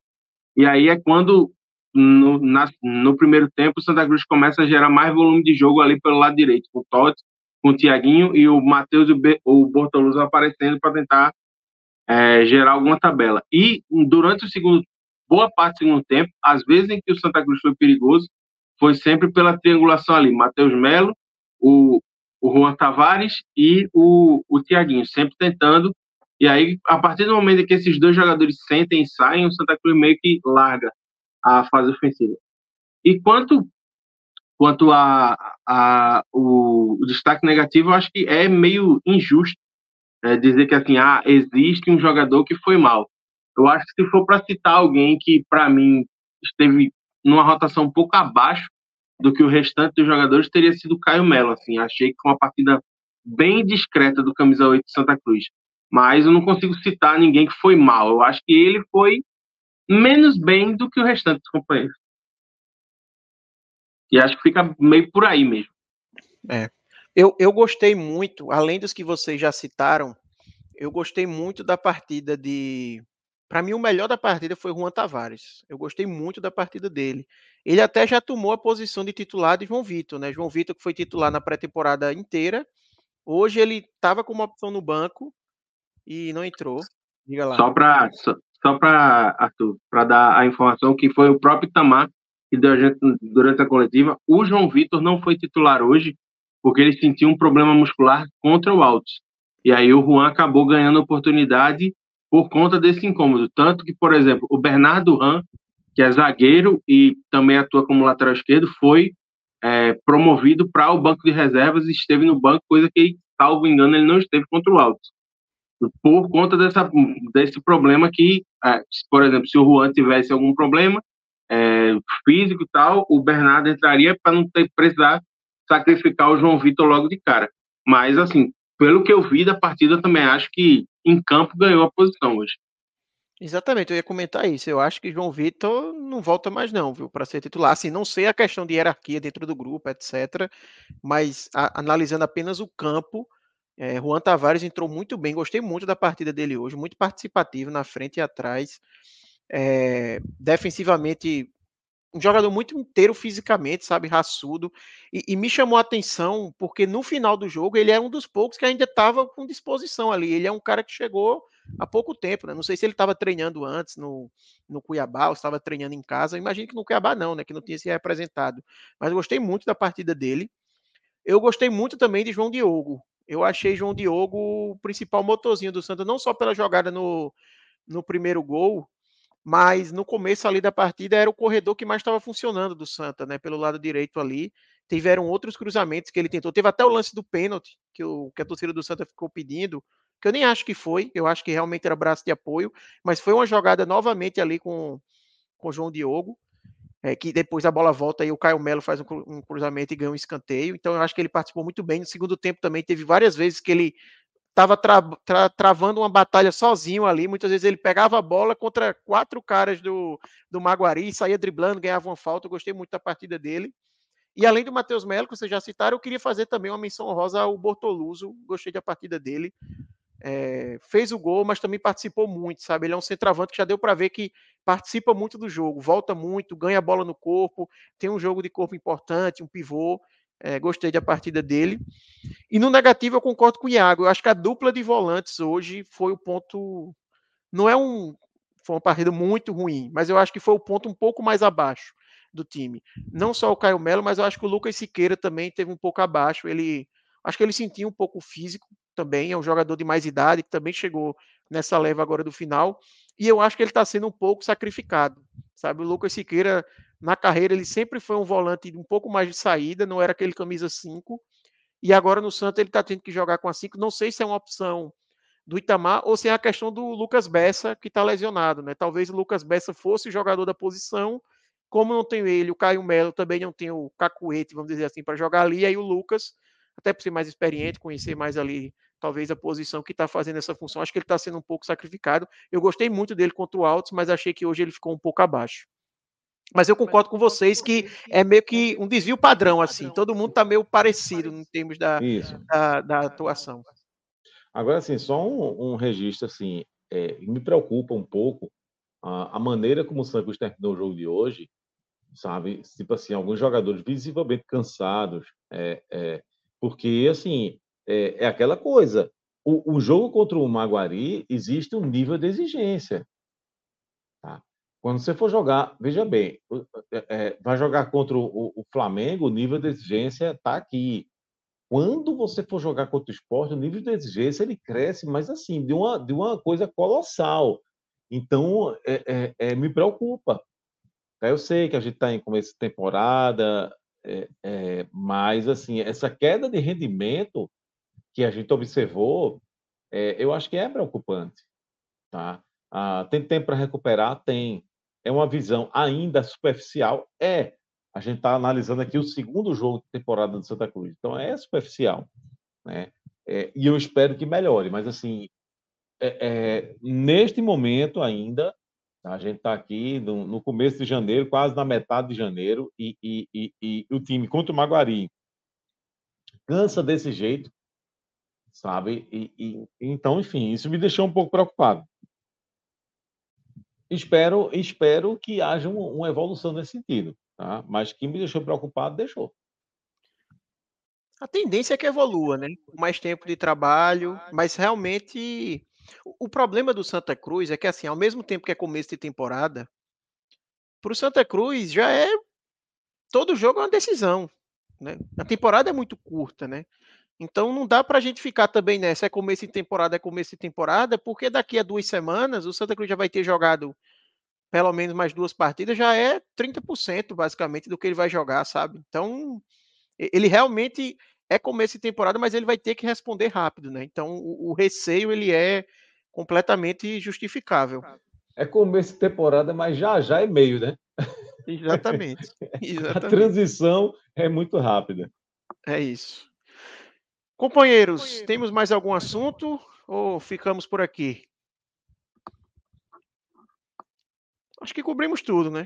e aí é quando no, na, no primeiro tempo o Santa Cruz começa a gerar mais volume de jogo ali pelo lado direito com o Totti, com o Tiaguinho e o Matheus e o Bortoluz aparecendo para tentar é, gerar alguma tabela e durante o segundo boa parte do segundo tempo, às vezes em que o Santa Cruz foi perigoso, foi sempre pela triangulação ali. Matheus Melo, o, o Juan Tavares e o, o Tiaguinho, sempre tentando. E aí, a partir do momento que esses dois jogadores sentem e saem, o Santa Cruz meio que larga a fase ofensiva. E quanto quanto a, a o, o, destaque negativo, eu acho que é meio injusto é, dizer que assim, ah, existe um jogador que foi mal. Eu acho que se for para citar alguém que, para mim, esteve numa rotação um pouco abaixo do que o restante dos jogadores, teria sido Caio Melo. Assim, achei que foi uma partida bem discreta do camisa 8 de Santa Cruz. Mas eu não consigo citar ninguém que foi mal. Eu acho que ele foi menos bem do que o restante dos companheiros. E acho que fica meio por aí mesmo. É. Eu, eu gostei muito, além dos que vocês já citaram, eu gostei muito da partida de. Para mim, o melhor da partida foi Juan Tavares. Eu gostei muito da partida dele. Ele até já tomou a posição de titular de João Vitor, né? João Vitor, que foi titular na pré-temporada inteira. Hoje ele estava com uma opção no banco e não entrou. Diga lá. Só para só, só Arthur, para dar a informação que foi o próprio Tamar que deu a gente durante a coletiva. O João Vitor não foi titular hoje porque ele sentiu um problema muscular contra o Altos. E aí o Juan acabou ganhando oportunidade por conta desse incômodo. Tanto que, por exemplo, o Bernardo Ran, que é zagueiro e também atua como lateral esquerdo, foi é, promovido para o banco de reservas e esteve no banco, coisa que, salvo engano, ele não esteve contra o Altos. Por conta dessa, desse problema que, é, por exemplo, se o Juan tivesse algum problema, é, físico e tal, o Bernardo entraria para não ter precisar sacrificar o João Vitor logo de cara. Mas, assim, pelo que eu vi da partida, também acho que em campo ganhou a posição hoje. Exatamente, eu ia comentar isso. Eu acho que João Vitor não volta mais, não, viu, para ser titular. Assim, não sei a questão de hierarquia dentro do grupo, etc. Mas a, analisando apenas o campo, é, Juan Tavares entrou muito bem. Gostei muito da partida dele hoje, muito participativo na frente e atrás. É, defensivamente, um jogador muito inteiro fisicamente, sabe, raçudo. E, e, me chamou a atenção porque no final do jogo ele é um dos poucos que ainda estava com disposição ali. Ele é um cara que chegou há pouco tempo, né? Não sei se ele estava treinando antes no, no Cuiabá ou estava treinando em casa. Imagino que no Cuiabá não, né? Que não tinha se representado. Mas gostei muito da partida dele. Eu gostei muito também de João Diogo. Eu achei João Diogo o principal motorzinho do Santos, não só pela jogada no, no primeiro gol, mas no começo ali da partida era o corredor que mais estava funcionando do Santa, né? Pelo lado direito ali. Tiveram outros cruzamentos que ele tentou. Teve até o lance do pênalti, que, o, que a torcida do Santa ficou pedindo, que eu nem acho que foi, eu acho que realmente era braço de apoio, mas foi uma jogada novamente ali com, com o João Diogo. É, que depois a bola volta e o Caio Melo faz um, um cruzamento e ganha um escanteio. Então eu acho que ele participou muito bem. No segundo tempo também teve várias vezes que ele estava tra tra travando uma batalha sozinho ali. Muitas vezes ele pegava a bola contra quatro caras do, do Maguari, saía driblando, ganhava uma falta. Eu gostei muito da partida dele. E além do Matheus Melo, que vocês já citaram, eu queria fazer também uma menção honrosa ao Bortoluso. Gostei da partida dele. É, fez o gol, mas também participou muito, sabe? Ele é um centroavante que já deu para ver que participa muito do jogo, volta muito, ganha a bola no corpo, tem um jogo de corpo importante, um pivô. É, gostei da partida dele. E no negativo eu concordo com o Iago. Eu acho que a dupla de volantes hoje foi o ponto. Não é um. Foi uma partida muito ruim, mas eu acho que foi o ponto um pouco mais abaixo do time. Não só o Caio Melo, mas eu acho que o Lucas Siqueira também teve um pouco abaixo. Ele. Acho que ele sentiu um pouco físico também. É um jogador de mais idade que também chegou nessa leva agora do final. E eu acho que ele está sendo um pouco sacrificado. Sabe, o Lucas Siqueira na carreira ele sempre foi um volante um pouco mais de saída, não era aquele camisa 5. E agora no Santos ele está tendo que jogar com a 5. Não sei se é uma opção do Itamar ou se é a questão do Lucas Bessa que está lesionado, né? Talvez o Lucas Bessa fosse jogador da posição, como não tem ele, o Caio Melo também não tem o Cacuete, vamos dizer assim, para jogar ali, aí o Lucas, até por ser mais experiente, conhecer mais ali, talvez a posição que está fazendo essa função, acho que ele está sendo um pouco sacrificado. Eu gostei muito dele contra o Altos, mas achei que hoje ele ficou um pouco abaixo. Mas eu concordo com vocês que é meio que um desvio padrão, assim. Todo mundo está meio parecido em termos da, da, da, atuação. Agora, assim, só um, um registro, assim, é, me preocupa um pouco a, a maneira como o Santos terminou o jogo de hoje, sabe? Tipo assim, alguns jogadores visivelmente cansados, é, é, porque, assim, é, é aquela coisa. O, o, jogo contra o Maguari existe um nível de exigência. Tá? Quando você for jogar, veja bem, é, é, vai jogar contra o, o, Flamengo, o nível de exigência está aqui. quando você for jogar contra o esporte, o nível de exigência ele cresce, mas assim, de uma, de uma coisa colossal. Então, é, é, é, me preocupa. Eu sei que a gente está em começo de temporada, é, mas assim, essa queda de rendimento que a gente observou, é, eu acho que é preocupante. Tá? Ah, tem tempo para recuperar? Tem. É uma visão ainda superficial? É. A gente está analisando aqui o segundo jogo de temporada do Santa Cruz. Então, é superficial. Né? É, e eu espero que melhore. Mas, assim, é, é, neste momento ainda, a gente está aqui no, no, começo de janeiro, quase na metade de janeiro, e, e, e, e o time contra o Maguari cansa desse jeito, sabe? E, então, enfim, isso me deixou um pouco preocupado. Espero, espero que haja uma evolução nesse sentido, tá? Mas que me deixou preocupado, deixou. A tendência é que evolua, né? Mais tempo de trabalho, mas realmente o problema do Santa Cruz é que assim, ao mesmo tempo que é começo de temporada, para o Santa Cruz já é todo jogo é uma decisão, né? A temporada é muito curta, né? Então não dá para a gente ficar também nessa, é começo de temporada, é começo de temporada, porque daqui a duas semanas o Santa Cruz já vai ter jogado pelo menos mais duas partidas, já é 30% basicamente do que ele vai jogar, sabe? Então ele realmente é começo de temporada, mas ele vai ter que responder rápido, né? Então o, o receio ele é completamente justificável. É começo de temporada, mas já já é meio, né? Exatamente. Exatamente. A transição é muito rápida. É isso. Companheiros, temos mais algum assunto ou ficamos por aqui? Acho que cobrimos tudo, né?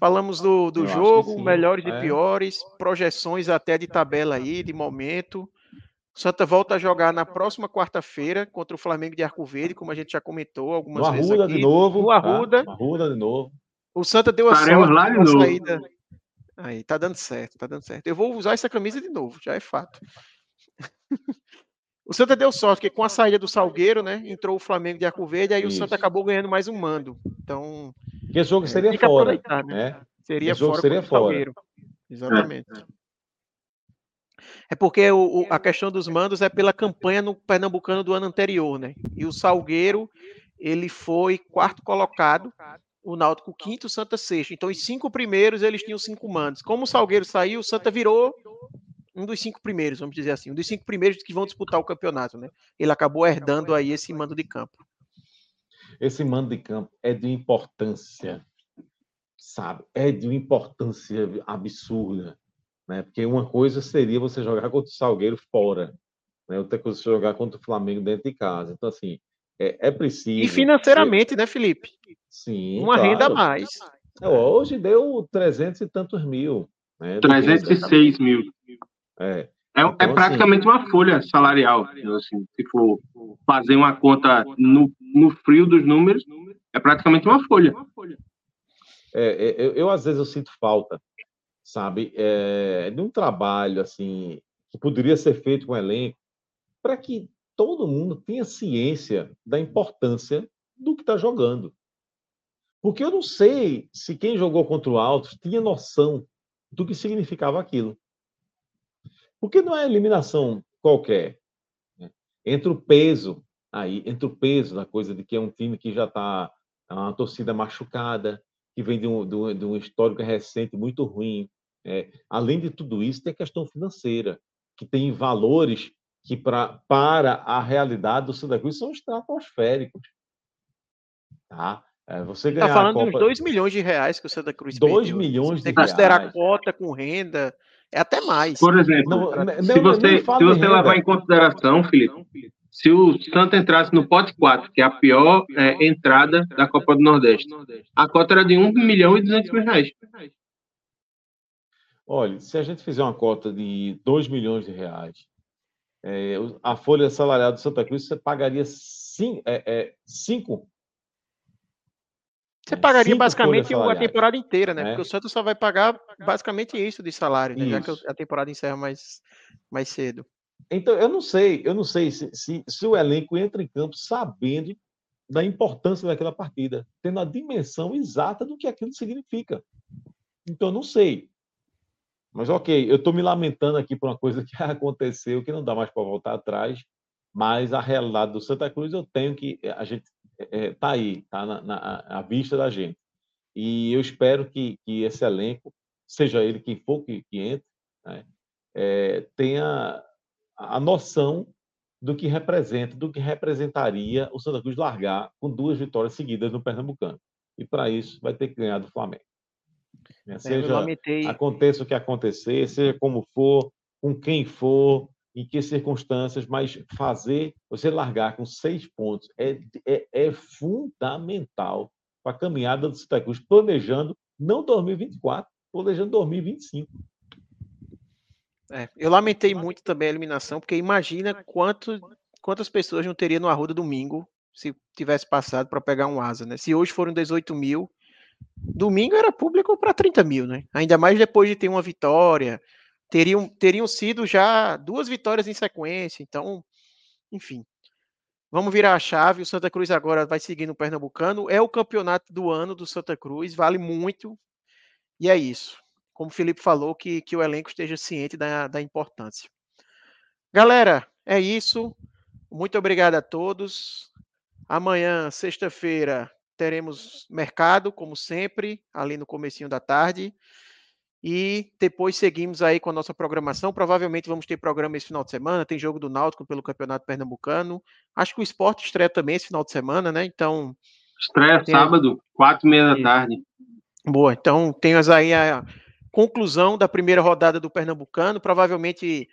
Falamos do, do jogo, melhores é. e piores, projeções até de tabela aí, de momento. O Santa volta a jogar na próxima quarta-feira contra o Flamengo de Arco Verde, como a gente já comentou algumas no vezes Arruda aqui. de novo. No Arruda. Tá? Arruda de novo. O Santa deu a sorte lá de novo. saída. Aí, tá dando certo, tá dando certo. Eu vou usar essa camisa de novo, já é fato. o Santa deu sorte, porque com a saída do Salgueiro, né? Entrou o Flamengo de Arco Verde, aí Isso. o Santa acabou ganhando mais um mando. Então. Que jogo é, seria fora. Né? né? Seria fora seria fora. Salgueiro. Exatamente. É. é porque o, o, a questão dos mandos é pela campanha no Pernambucano do ano anterior, né? E o Salgueiro, ele foi quarto colocado, o Náutico quinto, o Santa sexto. Então, os cinco primeiros, eles tinham cinco mandos. Como o Salgueiro saiu, o Santa virou um dos cinco primeiros, vamos dizer assim, um dos cinco primeiros que vão disputar o campeonato, né? Ele acabou herdando aí esse mando de campo. Esse mando de campo é de importância, sabe? É de uma importância absurda, né? Porque uma coisa seria você jogar contra o Salgueiro fora, né? Outra coisa é jogar contra o Flamengo dentro de casa. Então, assim, é, é preciso. E financeiramente, né, Felipe? Sim. Uma claro. renda a mais. Hoje deu 300 e tantos mil. Né? 306 mil. É. É, é então, é praticamente assim, uma folha salarial. Assim, se for fazer uma conta no, no frio dos números, é praticamente uma folha. É, é, eu, eu, às vezes eu sinto falta, sabe, é, de um trabalho assim que poderia ser feito com o elenco para que todo mundo tenha ciência da importância do que está jogando. Porque eu não sei se quem jogou contra o Altos tinha noção do que significava aquilo. Porque não é eliminação qualquer. Né? Entre o peso aí, entre o peso da coisa de que é um time que já está é uma torcida machucada, que vem de um, de um, de um histórico recente muito ruim. É, além de tudo isso, tem a questão financeira, que tem valores que pra, para a realidade do Santa Cruz são estratosféricos. Tá? É, você está falando Copa... de 2 milhões de reais que o Santa Cruz 2 milhões de reais. Tem que considerar cota com renda, é até mais. Por exemplo, não, não, se você, se você levar em consideração, Felipe, se o Santa entrasse no pote 4, que é a pior é, entrada da Copa do Nordeste, a cota era de 1 milhão e 200 mil reais. Olha, se a gente fizer uma cota de 2 milhões de reais, é, a folha salarial do Santa Cruz, você pagaria 5 é, é, cinco você pagaria basicamente uma temporada inteira, né? É. Porque o Santos só vai pagar basicamente isso de salário, né? Já que a temporada encerra mais, mais cedo. Então, eu não sei, eu não sei se, se, se o elenco entra em campo sabendo da importância daquela partida, tendo a dimensão exata do que aquilo significa. Então, eu não sei. Mas ok, eu estou me lamentando aqui por uma coisa que aconteceu, que não dá mais para voltar atrás, mas a realidade do Santa Cruz eu tenho que. A gente está é, tá aí, está na, na, à vista da gente. E eu espero que, que esse elenco, seja ele quem for que, que entre, né, é, tenha a noção do que representa, do que representaria o Santa Cruz largar com duas vitórias seguidas no Pernambucano. E para isso vai ter que ganhar do Flamengo. Né, é, seja lamentei... aconteça o que acontecer, seja como for, com quem for, em que circunstâncias, mas fazer, você largar com seis pontos é, é, é fundamental para a caminhada do Santa Cruz, planejando não 2024, planejando 2025. É, eu lamentei muito também a eliminação, porque imagina quanto, quantas pessoas não teria no Arruda domingo se tivesse passado para pegar um asa, né? Se hoje foram 18 mil, domingo era público para 30 mil, né? Ainda mais depois de ter uma vitória, teriam, teriam sido já duas vitórias em sequência, então, enfim. Vamos virar a chave. O Santa Cruz agora vai seguir no Pernambucano. É o campeonato do ano do Santa Cruz, vale muito. E é isso. Como o Felipe falou, que, que o elenco esteja ciente da, da importância. Galera, é isso. Muito obrigado a todos. Amanhã, sexta-feira, teremos mercado, como sempre, ali no comecinho da tarde. E depois seguimos aí com a nossa programação. Provavelmente vamos ter programa esse final de semana. Tem jogo do Náutico pelo Campeonato Pernambucano. Acho que o esporte estreia também esse final de semana, né? Então. Estreia tem... sábado, quatro e meia da tarde. Boa, então temos aí a conclusão da primeira rodada do Pernambucano. Provavelmente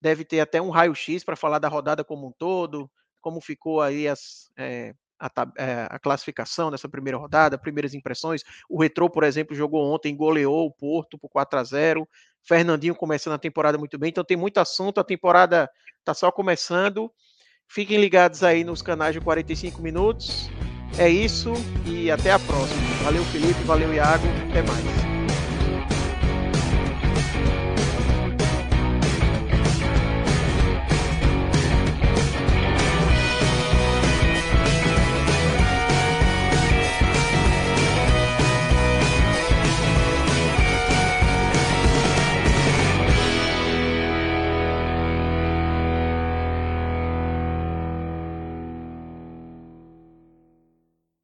deve ter até um raio-x para falar da rodada como um todo, como ficou aí as, é, a, é, a, classificação nessa primeira rodada, primeiras impressões. O Retrô, por exemplo, jogou ontem, goleou o Porto por 4 a 0 Fernandinho começando a temporada muito bem, então tem muito assunto, a temporada está só começando. Fiquem ligados aí nos canais de 45 minutos. É isso e até a próxima. Valeu, Felipe, valeu, Iago, até mais.